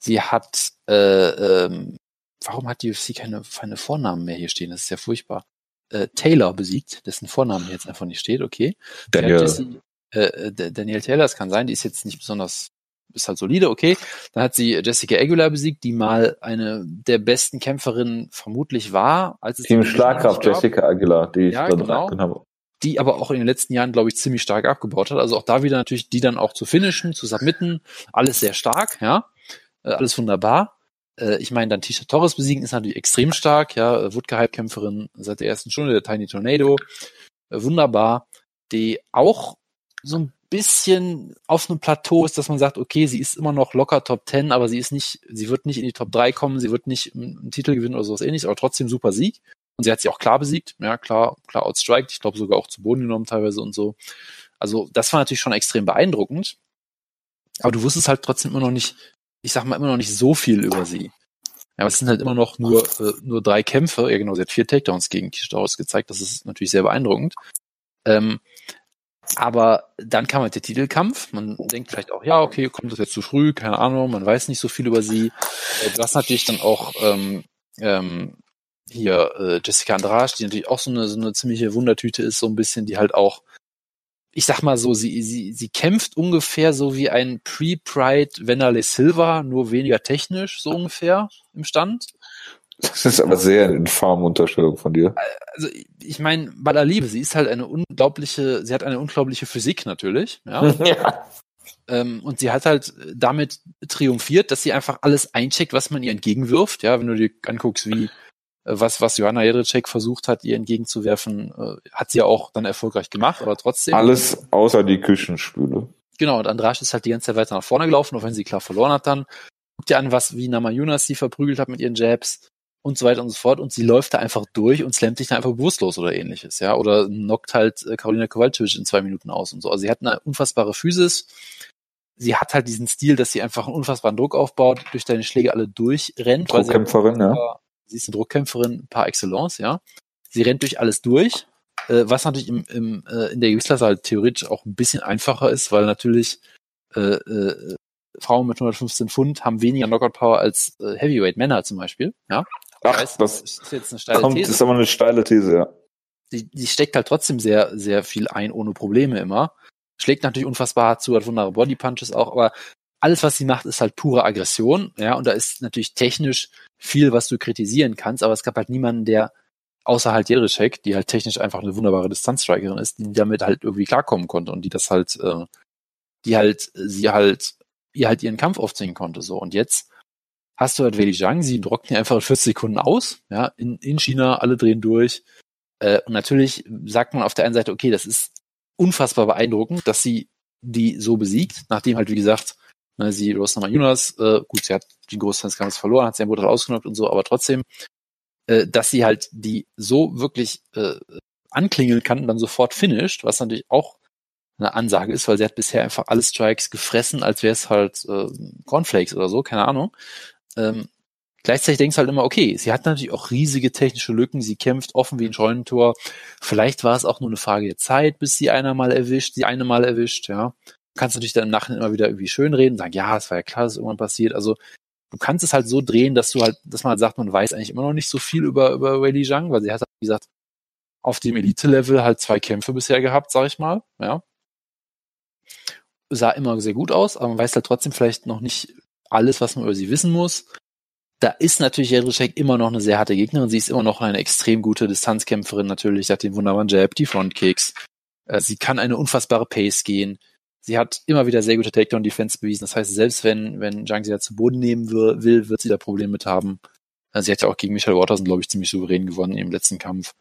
sie hat, äh, ähm, warum hat die UFC keine, keine Vornamen mehr hier stehen? Das ist ja furchtbar. Äh, Taylor besiegt, dessen Vornamen jetzt einfach nicht steht, okay. Daniel. Jesse, äh, äh Daniel Taylor, es kann sein, die ist jetzt nicht besonders ist halt solide, okay. Dann hat sie Jessica Aguilar besiegt, die mal eine der besten Kämpferinnen vermutlich war. Als es Team Schlagkraft Jessica Aguilar, die ja, ich genau. habe. Die aber auch in den letzten Jahren, glaube ich, ziemlich stark abgebaut hat. Also auch da wieder natürlich die dann auch zu finishen, zu submitten. Alles sehr stark, ja. Äh, alles wunderbar. Äh, ich meine, dann Tisha Torres besiegen ist natürlich extrem stark, ja. Woodgehype-Kämpferin seit der ersten Stunde, der Tiny Tornado. Äh, wunderbar. Die auch so ein bisschen auf einem Plateau ist, dass man sagt, okay, sie ist immer noch locker Top 10, aber sie ist nicht, sie wird nicht in die Top 3 kommen, sie wird nicht einen Titel gewinnen oder sowas ähnliches, aber trotzdem super Sieg. Und sie hat sie auch klar besiegt, ja, klar, klar outstriked, ich glaube sogar auch zu Boden genommen teilweise und so. Also das war natürlich schon extrem beeindruckend. Aber du wusstest halt trotzdem immer noch nicht, ich sag mal immer noch nicht so viel über sie. Ja, aber es sind halt immer noch nur, äh, nur drei Kämpfe. Ja, genau, sie hat vier Takedowns gegen Kistaus gezeigt. Das ist natürlich sehr beeindruckend. Ähm, aber dann kam halt der Titelkampf. Man denkt vielleicht auch, ja, okay, kommt das jetzt zu früh, keine Ahnung, man weiß nicht so viel über sie. Äh, du hast natürlich dann auch ähm, ähm, hier äh, Jessica Andrade, die natürlich auch so eine, so eine ziemliche Wundertüte ist, so ein bisschen, die halt auch, ich sag mal so, sie, sie, sie kämpft ungefähr so wie ein Pre-Pride Venale Silva, nur weniger technisch, so ungefähr im Stand. Das ist aber sehr eine infame Unterstellung von dir. Also ich meine, bei der Liebe, sie ist halt eine unglaubliche, sie hat eine unglaubliche Physik natürlich, ja. ja. Ähm, und sie hat halt damit triumphiert, dass sie einfach alles eincheckt, was man ihr entgegenwirft. Ja, wenn du dir anguckst, wie was was Johanna Jedrzejczyk versucht hat, ihr entgegenzuwerfen, äh, hat sie ja auch dann erfolgreich gemacht, aber trotzdem. Alles außer die Küchenspüle. Genau, und Andrasch ist halt die ganze Zeit weiter nach vorne gelaufen, auch wenn sie klar verloren hat dann. Guck dir an, was wie Namajunas sie verprügelt hat mit ihren Jabs und so weiter und so fort und sie läuft da einfach durch und slammt sich da einfach bewusstlos oder ähnliches, ja, oder knockt halt äh, Karolina Kowalczyk in zwei Minuten aus und so. Also sie hat eine unfassbare Physis. Sie hat halt diesen Stil, dass sie einfach einen unfassbaren Druck aufbaut, durch deine Schläge alle durchrennt. Druckkämpferin, ja. Sie ist eine Druckkämpferin par excellence, ja. Sie rennt durch alles durch, äh, was natürlich im, im, äh, in der Gewichtsklasse halt theoretisch auch ein bisschen einfacher ist, weil natürlich äh, äh, Frauen mit 115 Pfund haben weniger Knockout Power als äh, Heavyweight Männer zum Beispiel, ja. Ach, weiß, das, ist jetzt eine steile kommt, These. ist aber eine steile These, ja. Die, die steckt halt trotzdem sehr, sehr viel ein, ohne Probleme immer. Schlägt natürlich unfassbar hart zu, hat wunderbare Bodypunches auch, aber alles, was sie macht, ist halt pure Aggression, ja, und da ist natürlich technisch viel, was du kritisieren kannst, aber es gab halt niemanden, der außer halt Jerichek, die halt technisch einfach eine wunderbare Distanzstrikerin ist, die damit halt irgendwie klarkommen konnte und die das halt, äh, die halt, sie halt, ihr halt ihren Kampf aufziehen konnte, so. Und jetzt hast du halt Wei Zhang, sie trocknen einfach in 40 Sekunden aus, ja, in, in China, alle drehen durch. Äh, und natürlich sagt man auf der einen Seite, okay, das ist unfassbar beeindruckend, dass sie die so besiegt, nachdem halt, wie gesagt, ne, sie Rosnama Yunus, äh, gut, sie hat den Großteil des Kampfes verloren, hat sie brutal ausgenockt und so, aber trotzdem, äh, dass sie halt die so wirklich äh, anklingeln kann und dann sofort finisht, was natürlich auch eine Ansage ist, weil sie hat bisher einfach alle Strikes gefressen, als wäre es halt äh, Cornflakes oder so, keine Ahnung. Ähm, gleichzeitig denkst du halt immer, okay, sie hat natürlich auch riesige technische Lücken, sie kämpft offen wie ein Scheunentor. Vielleicht war es auch nur eine Frage der Zeit, bis sie einer mal erwischt, sie eine mal erwischt, ja. Du kannst natürlich dann im Nachhinein immer wieder irgendwie schön reden, sagen, ja, es war ja klar, dass irgendwann passiert. Also du kannst es halt so drehen, dass du halt, dass man halt sagt, man weiß eigentlich immer noch nicht so viel über, über Wei Zhang, weil sie hat, wie gesagt, auf dem Elite-Level halt zwei Kämpfe bisher gehabt, sag ich mal, ja. Sah immer sehr gut aus, aber man weiß halt trotzdem vielleicht noch nicht alles, was man über sie wissen muss. Da ist natürlich Jedrzejczyk immer noch eine sehr harte Gegnerin. Sie ist immer noch eine extrem gute Distanzkämpferin natürlich. Hat den wunderbaren Jab, die Frontkicks. Äh, sie kann eine unfassbare Pace gehen. Sie hat immer wieder sehr gute Takedown-Defense bewiesen. Das heißt, selbst wenn, wenn Zhang sie da zu Boden nehmen will, wird sie da Probleme mit haben. Äh, sie hat ja auch gegen Michelle Watterson, glaube ich, ziemlich souverän gewonnen im letzten Kampf.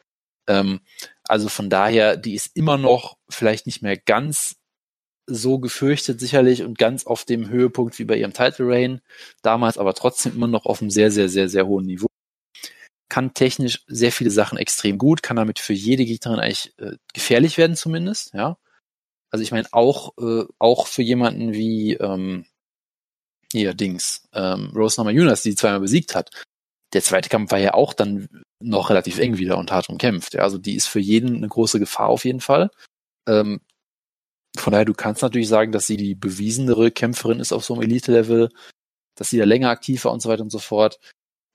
Ähm, also von daher, die ist immer noch vielleicht nicht mehr ganz so gefürchtet sicherlich und ganz auf dem Höhepunkt wie bei ihrem Title Reign damals, aber trotzdem immer noch auf einem sehr, sehr, sehr, sehr hohen Niveau. Kann technisch sehr viele Sachen extrem gut, kann damit für jede Gegnerin eigentlich äh, gefährlich werden zumindest, ja. Also ich meine auch äh, auch für jemanden wie ähm, hier Dings ähm, Rose Namajunas, die zweimal besiegt hat. Der zweite Kampf war ja auch dann noch relativ eng wieder und hart umkämpft. Ja, also die ist für jeden eine große Gefahr auf jeden Fall. Ähm, von daher, du kannst natürlich sagen, dass sie die bewiesenere Kämpferin ist auf so einem Elite-Level, dass sie da länger aktiv war und so weiter und so fort.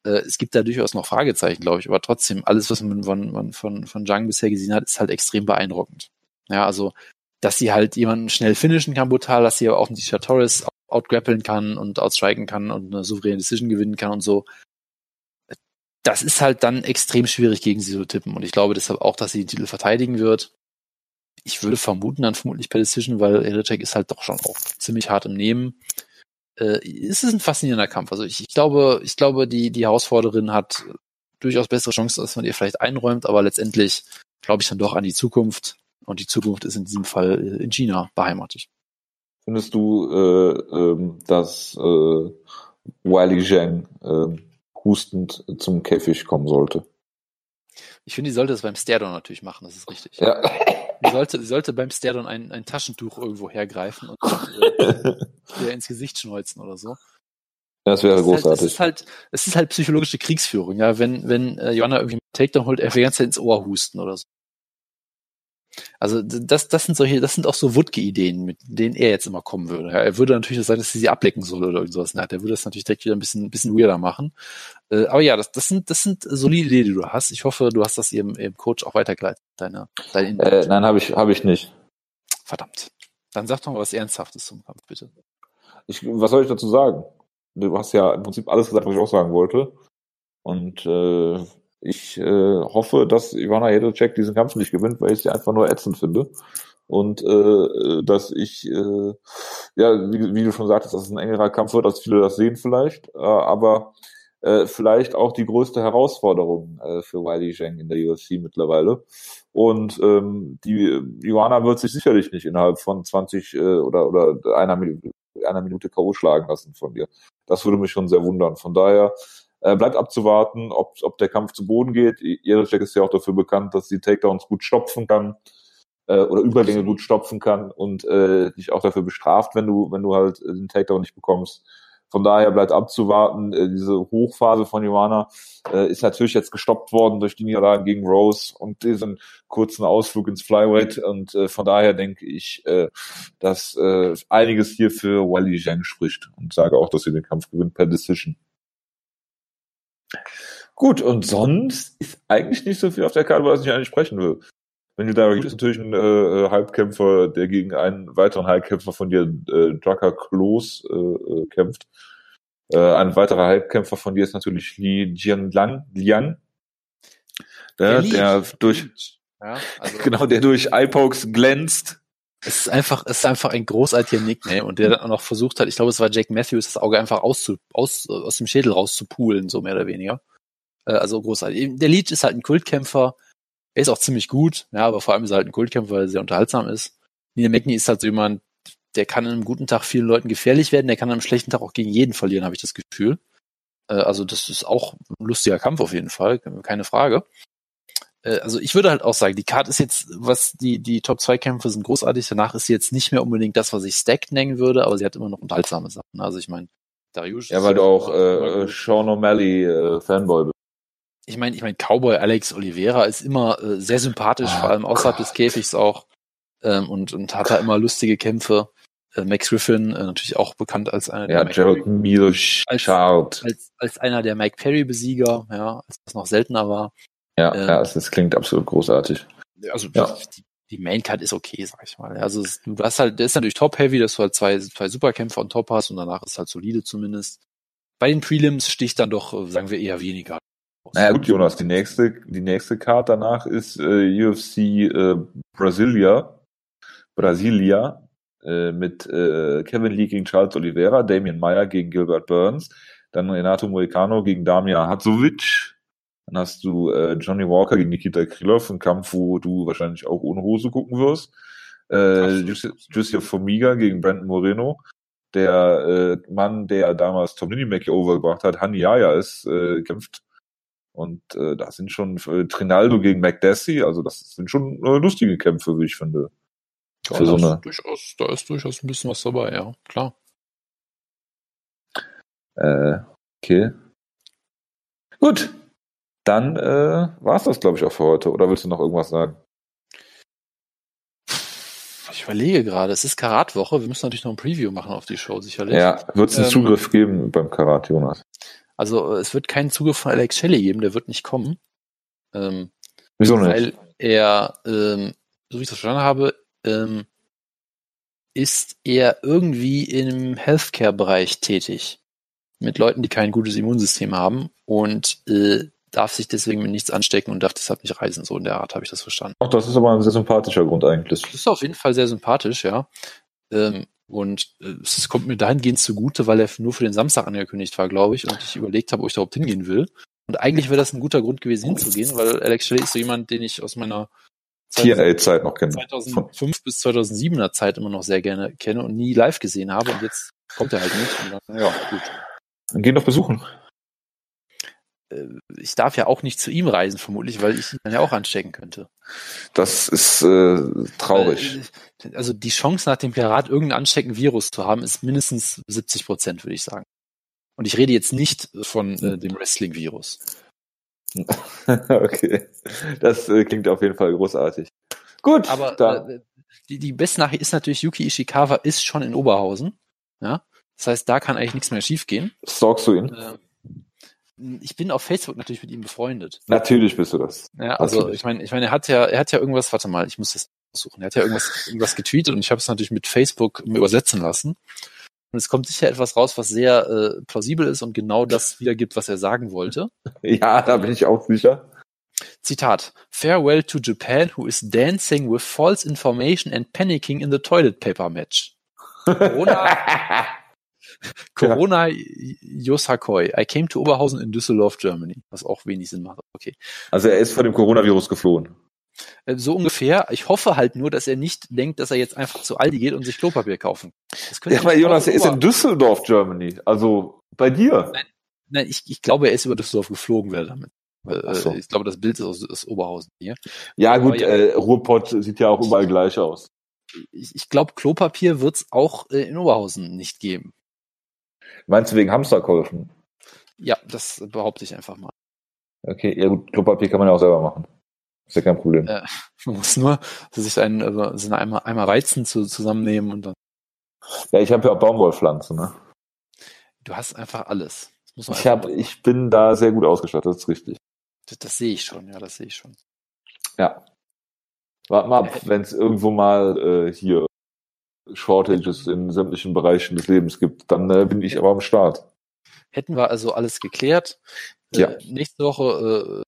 Äh, es gibt da durchaus noch Fragezeichen, glaube ich, aber trotzdem, alles, was man von, von, von, von Zhang bisher gesehen hat, ist halt extrem beeindruckend. Ja, also, dass sie halt jemanden schnell finishen kann, brutal, dass sie aber auch einen Torres outgrappeln kann und outstriken kann und eine souveräne Decision gewinnen kann und so. Das ist halt dann extrem schwierig gegen sie zu tippen. Und ich glaube deshalb auch, dass sie den Titel verteidigen wird. Ich würde vermuten, dann vermutlich per Decision, weil Eritek ist halt doch schon auch ziemlich hart im Nehmen. Äh, es ist ein faszinierender Kampf. Also ich, ich glaube, ich glaube, die, die Herausforderin hat durchaus bessere Chancen, als man ihr vielleicht einräumt, aber letztendlich glaube ich dann doch an die Zukunft. Und die Zukunft ist in diesem Fall in China beheimatet. Findest du, äh, äh, dass äh, Wiley Zhang äh, hustend zum Käfig kommen sollte? Ich finde, die sollte das beim Stairdown natürlich machen, das ist richtig. Ja. Die sollte, die sollte beim Stairdown ein, ein Taschentuch irgendwo hergreifen und äh, dir ins Gesicht schneuzen oder so. Das wäre das großartig. Halt, es, ist halt, es ist halt psychologische Kriegsführung, ja. Wenn, wenn äh, Joanna irgendwie einen Takedown holt, er will die ganze Zeit ins Ohr husten oder so. Also das, das sind solche, das sind auch so Wutke-Ideen, mit denen er jetzt immer kommen würde. Er würde natürlich sagen, dass sie sie ablecken soll oder irgendwas. Der würde das natürlich direkt wieder ein bisschen, ein bisschen weirder machen. Äh, aber ja, das, das sind, das sind solide Ideen, die du hast. Ich hoffe, du hast das ihrem, ihrem Coach auch weitergeleitet. Deine, deine äh, nein, habe ich, habe ich nicht. Verdammt. Dann sag doch mal was Ernsthaftes zum Kampf, bitte. Ich, was soll ich dazu sagen? Du hast ja im Prinzip alles gesagt, was ich auch sagen wollte. Und äh, ich äh, hoffe, dass Ivana Jedrzejczyk diesen Kampf nicht gewinnt, weil ich sie einfach nur ätzend finde. Und äh, dass ich, äh, ja, wie, wie du schon sagtest, dass es ein engerer Kampf wird, als viele das sehen vielleicht. Äh, aber äh, vielleicht auch die größte Herausforderung äh, für Wiley Zhang in der UFC mittlerweile. Und ähm, die Joanna wird sich sicherlich nicht innerhalb von 20 äh, oder, oder einer Minute, einer Minute K.O. schlagen lassen von dir. Das würde mich schon sehr wundern. Von daher äh, bleibt abzuwarten, ob, ob der Kampf zu Boden geht. Jerichek ist ja auch dafür bekannt, dass sie Takedowns gut stopfen kann äh, oder Übergänge gut stopfen kann und äh, dich auch dafür bestraft, wenn du, wenn du halt den Takedown nicht bekommst. Von daher bleibt abzuwarten. Äh, diese Hochphase von Joanna äh, ist natürlich jetzt gestoppt worden durch die Niederlage gegen Rose und diesen kurzen Ausflug ins Flyweight. Und äh, von daher denke ich, äh, dass äh, einiges hier für Wally Zhang spricht und sage auch, dass sie den Kampf gewinnt per Decision. Gut, und sonst ist eigentlich nicht so viel auf der Karte, was ich eigentlich sprechen will. Wenn du da ist natürlich ein äh, Halbkämpfer, der gegen einen weiteren Halbkämpfer von dir, äh, Drucker Klos, äh, äh, kämpft. Äh, ein weiterer Halbkämpfer von dir ist natürlich Li Jianlang, Liang, der, der, der durch, ja, also genau, der durch Eyepokes glänzt. Es ist einfach, es ist einfach ein großartiger Nickname und der dann auch noch versucht hat, ich glaube, es war Jake Matthews, das Auge einfach auszu, aus, aus dem Schädel rauszupulen, so mehr oder weniger. Äh, also großartig. Der Leech ist halt ein Kultkämpfer. Er ist auch ziemlich gut, ja, aber vor allem ist er halt ein Kultkämpfer, weil er sehr unterhaltsam ist. Nina McNee ist halt so jemand, der kann an einem guten Tag vielen Leuten gefährlich werden, der kann an einem schlechten Tag auch gegen jeden verlieren, habe ich das Gefühl. Äh, also das ist auch ein lustiger Kampf auf jeden Fall, keine Frage. Äh, also ich würde halt auch sagen, die Card ist jetzt, was die, die Top 2 Kämpfe sind großartig, danach ist sie jetzt nicht mehr unbedingt das, was ich stacked nennen würde, aber sie hat immer noch unterhaltsame Sachen. Also ich meine, Darius. Ja, weil du auch äh, Sean O'Malley äh, Fanboy bist. Ich meine, ich meine, Cowboy Alex Oliveira ist immer äh, sehr sympathisch, oh, vor allem außerhalb Gott. des Käfigs auch. Ähm, und, und hat da immer lustige Kämpfe. Äh, Max Griffin, äh, natürlich auch bekannt als einer der ja, Gerald Milosch als, als, als einer der Mike Perry Besieger, ja, als das noch seltener war. Ja, ähm, ja, das klingt absolut großartig. Also ja. die, die Main Card ist okay, sag ich mal. Also es, du hast halt, der ist natürlich top heavy, dass du halt zwei, zwei Superkämpfer und top hast und danach ist halt solide zumindest. Bei den Prelims sticht dann doch, äh, sagen wir eher weniger. Naja gut, Jonas, die nächste, die nächste Card danach ist äh, UFC äh, Brasilia, Brasilia äh, mit äh, Kevin Lee gegen Charles Oliveira, Damian Meyer gegen Gilbert Burns, dann Renato Moicano gegen Damir Hadzovic, dann hast du äh, Johnny Walker gegen Nikita Krylov, ein Kampf, wo du wahrscheinlich auch ohne Hose gucken wirst. Äh, Jussi Formiga gegen Brandon Moreno. Der äh, Mann, der damals Tom Mackey overgebracht hat, Hani Yaya ist, äh, kämpft. Und äh, da sind schon äh, Trinaldo gegen McDessie, also das sind schon äh, lustige Kämpfe, wie ich finde. Ja, Für so eine... durchaus, da ist durchaus ein bisschen was dabei, ja, klar. Äh, okay. Gut, dann äh, war es das, glaube ich, auch für heute. Oder willst du noch irgendwas sagen? Ich überlege gerade, es ist Karatwoche, wir müssen natürlich noch ein Preview machen auf die Show, sicherlich. Ja, wird es einen ähm, Zugriff geben beim Karat, Jonas? Also es wird keinen Zugriff von Alex Shelley geben, der wird nicht kommen. Ähm, Wieso nicht? Weil er, ähm, so wie ich das verstanden habe, ähm, ist er irgendwie im Healthcare-Bereich tätig. Mit Leuten, die kein gutes Immunsystem haben und äh, darf sich deswegen mit nichts anstecken und darf deshalb nicht reisen. So in der Art habe ich das verstanden. Ach, das ist aber ein sehr sympathischer Grund eigentlich. Das ist auf jeden Fall sehr sympathisch, ja. Ähm, und äh, es kommt mir dahingehend zugute, weil er nur für den Samstag angekündigt war, glaube ich, und ich überlegt habe, ob ich überhaupt hingehen will. Und eigentlich wäre das ein guter Grund gewesen, hinzugehen, weil Alex Shelley ist so jemand, den ich aus meiner TNA-Zeit noch kenne. 2005 bis 2007er Zeit immer noch sehr gerne kenne und nie live gesehen habe und jetzt kommt er halt nicht. Und dann, ja, gut. Dann gehen doch besuchen. Äh, ich darf ja auch nicht zu ihm reisen, vermutlich, weil ich ihn dann ja auch anstecken könnte. Das ist äh, traurig. Äh, also die Chance nach dem Pirat irgendein anstecken Virus zu haben, ist mindestens 70 Prozent, würde ich sagen. Und ich rede jetzt nicht von äh, dem Wrestling-Virus. okay, das äh, klingt auf jeden Fall großartig. Gut, aber äh, die, die beste Nachricht ist natürlich, Yuki Ishikawa ist schon in Oberhausen. Ja, das heißt, da kann eigentlich nichts mehr schiefgehen. Stalkst du ihn? Äh, ich bin auf Facebook natürlich mit ihm befreundet. Natürlich bist du das. Ja, also natürlich. ich meine, ich meine, er hat ja, er hat ja irgendwas, warte mal, ich muss das suchen. Er hat ja irgendwas, irgendwas getweetet und ich habe es natürlich mit Facebook übersetzen lassen. Und es kommt sicher etwas raus, was sehr äh, plausibel ist und genau das wiedergibt, was er sagen wollte. Ja, da bin ich auch sicher. Zitat. Farewell to Japan, who is dancing with false information and panicking in the toilet paper match. Corona, Corona Yosakoi. I came to Oberhausen in Düsseldorf, Germany. Was auch wenig Sinn macht. Okay. Also er ist vor dem Coronavirus geflohen. Äh, so ungefähr. Ich hoffe halt nur, dass er nicht denkt, dass er jetzt einfach zu Aldi geht und sich Klopapier kaufen. ja, aber Jonas, er ist in Düsseldorf, Germany. Also bei dir. Nein, nein ich, ich glaube, er ist über Düsseldorf geflogen, wer damit. Äh, so. Ich glaube, das Bild ist aus, aus Oberhausen hier. Ja, gut, ja, äh, Ruhrpott sieht ja auch überall gleich aus. Ich, ich glaube, Klopapier wird es auch äh, in Oberhausen nicht geben. Meinst du wegen Hamsterkäufen? Ja, das behaupte ich einfach mal. Okay, ja gut, Klopapier kann man ja auch selber machen. Ist ja kein Problem. Äh, man muss nur sich einen, also, so einmal, einmal Weizen zu, zusammennehmen und dann. Ja, ich habe ja auch Baumwollpflanzen, ne? Du hast einfach alles. ich, hab, ich bin da sehr gut ausgestattet, das ist richtig. Das, das sehe ich schon, ja, das sehe ich schon. Ja. Warte mal ab, wenn es irgendwo mal äh, hier Shortages in sämtlichen Bereichen des Lebens gibt, dann äh, bin ich aber am Start. Hätten wir also alles geklärt. Äh, ja. nächste Woche,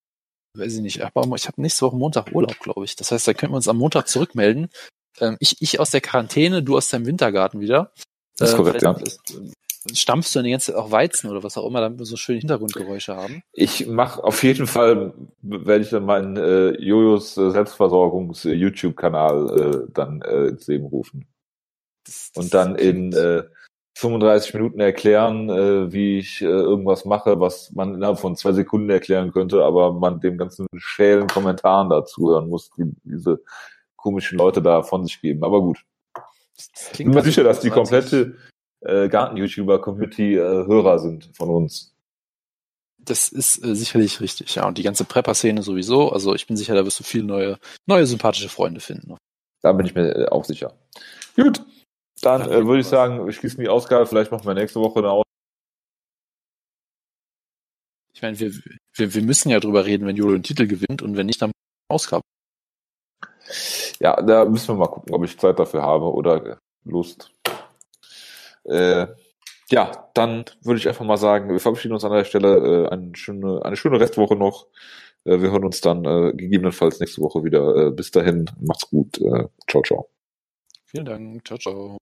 äh, weiß ich nicht, aber ich habe nächste Woche Montag Urlaub, glaube ich. Das heißt, da können wir uns am Montag zurückmelden. Ähm, ich, ich aus der Quarantäne, du aus deinem Wintergarten wieder. Das ist äh, korrekt, ja. Ist, stampfst du dann die ganze Zeit auch Weizen oder was auch immer, damit wir so schöne Hintergrundgeräusche haben? Ich mache auf jeden Fall, werde ich dann meinen äh, Jojos äh, Selbstversorgungs-YouTube-Kanal äh, dann äh, ins Leben rufen. Das, das und dann in äh, 35 Minuten erklären, äh, wie ich äh, irgendwas mache, was man innerhalb von zwei Sekunden erklären könnte, aber man dem ganzen schälen Kommentaren dazu hören muss, die diese komischen Leute da von sich geben. Aber gut. Ich bin mir sicher, dass die komplette äh, Garten-YouTuber-Community äh, Hörer sind von uns. Das ist äh, sicherlich richtig, ja. Und die ganze Prepper-Szene sowieso. Also ich bin sicher, da wirst du viele neue, neue sympathische Freunde finden. Da bin ich mir äh, auch sicher. Gut, dann äh, würde ich sagen, wir schließen die Ausgabe. Vielleicht machen wir nächste Woche eine Ausgabe. Ich meine, wir, wir, wir müssen ja drüber reden, wenn Jolo den Titel gewinnt und wenn nicht, dann Ausgabe. Ja, da müssen wir mal gucken, ob ich Zeit dafür habe oder Lust. Äh, ja, dann würde ich einfach mal sagen, wir verabschieden uns an der Stelle. Äh, eine, schöne, eine schöne Restwoche noch. Äh, wir hören uns dann äh, gegebenenfalls nächste Woche wieder. Äh, bis dahin, macht's gut. Äh, ciao, ciao. Vielen Dank. Ciao, ciao.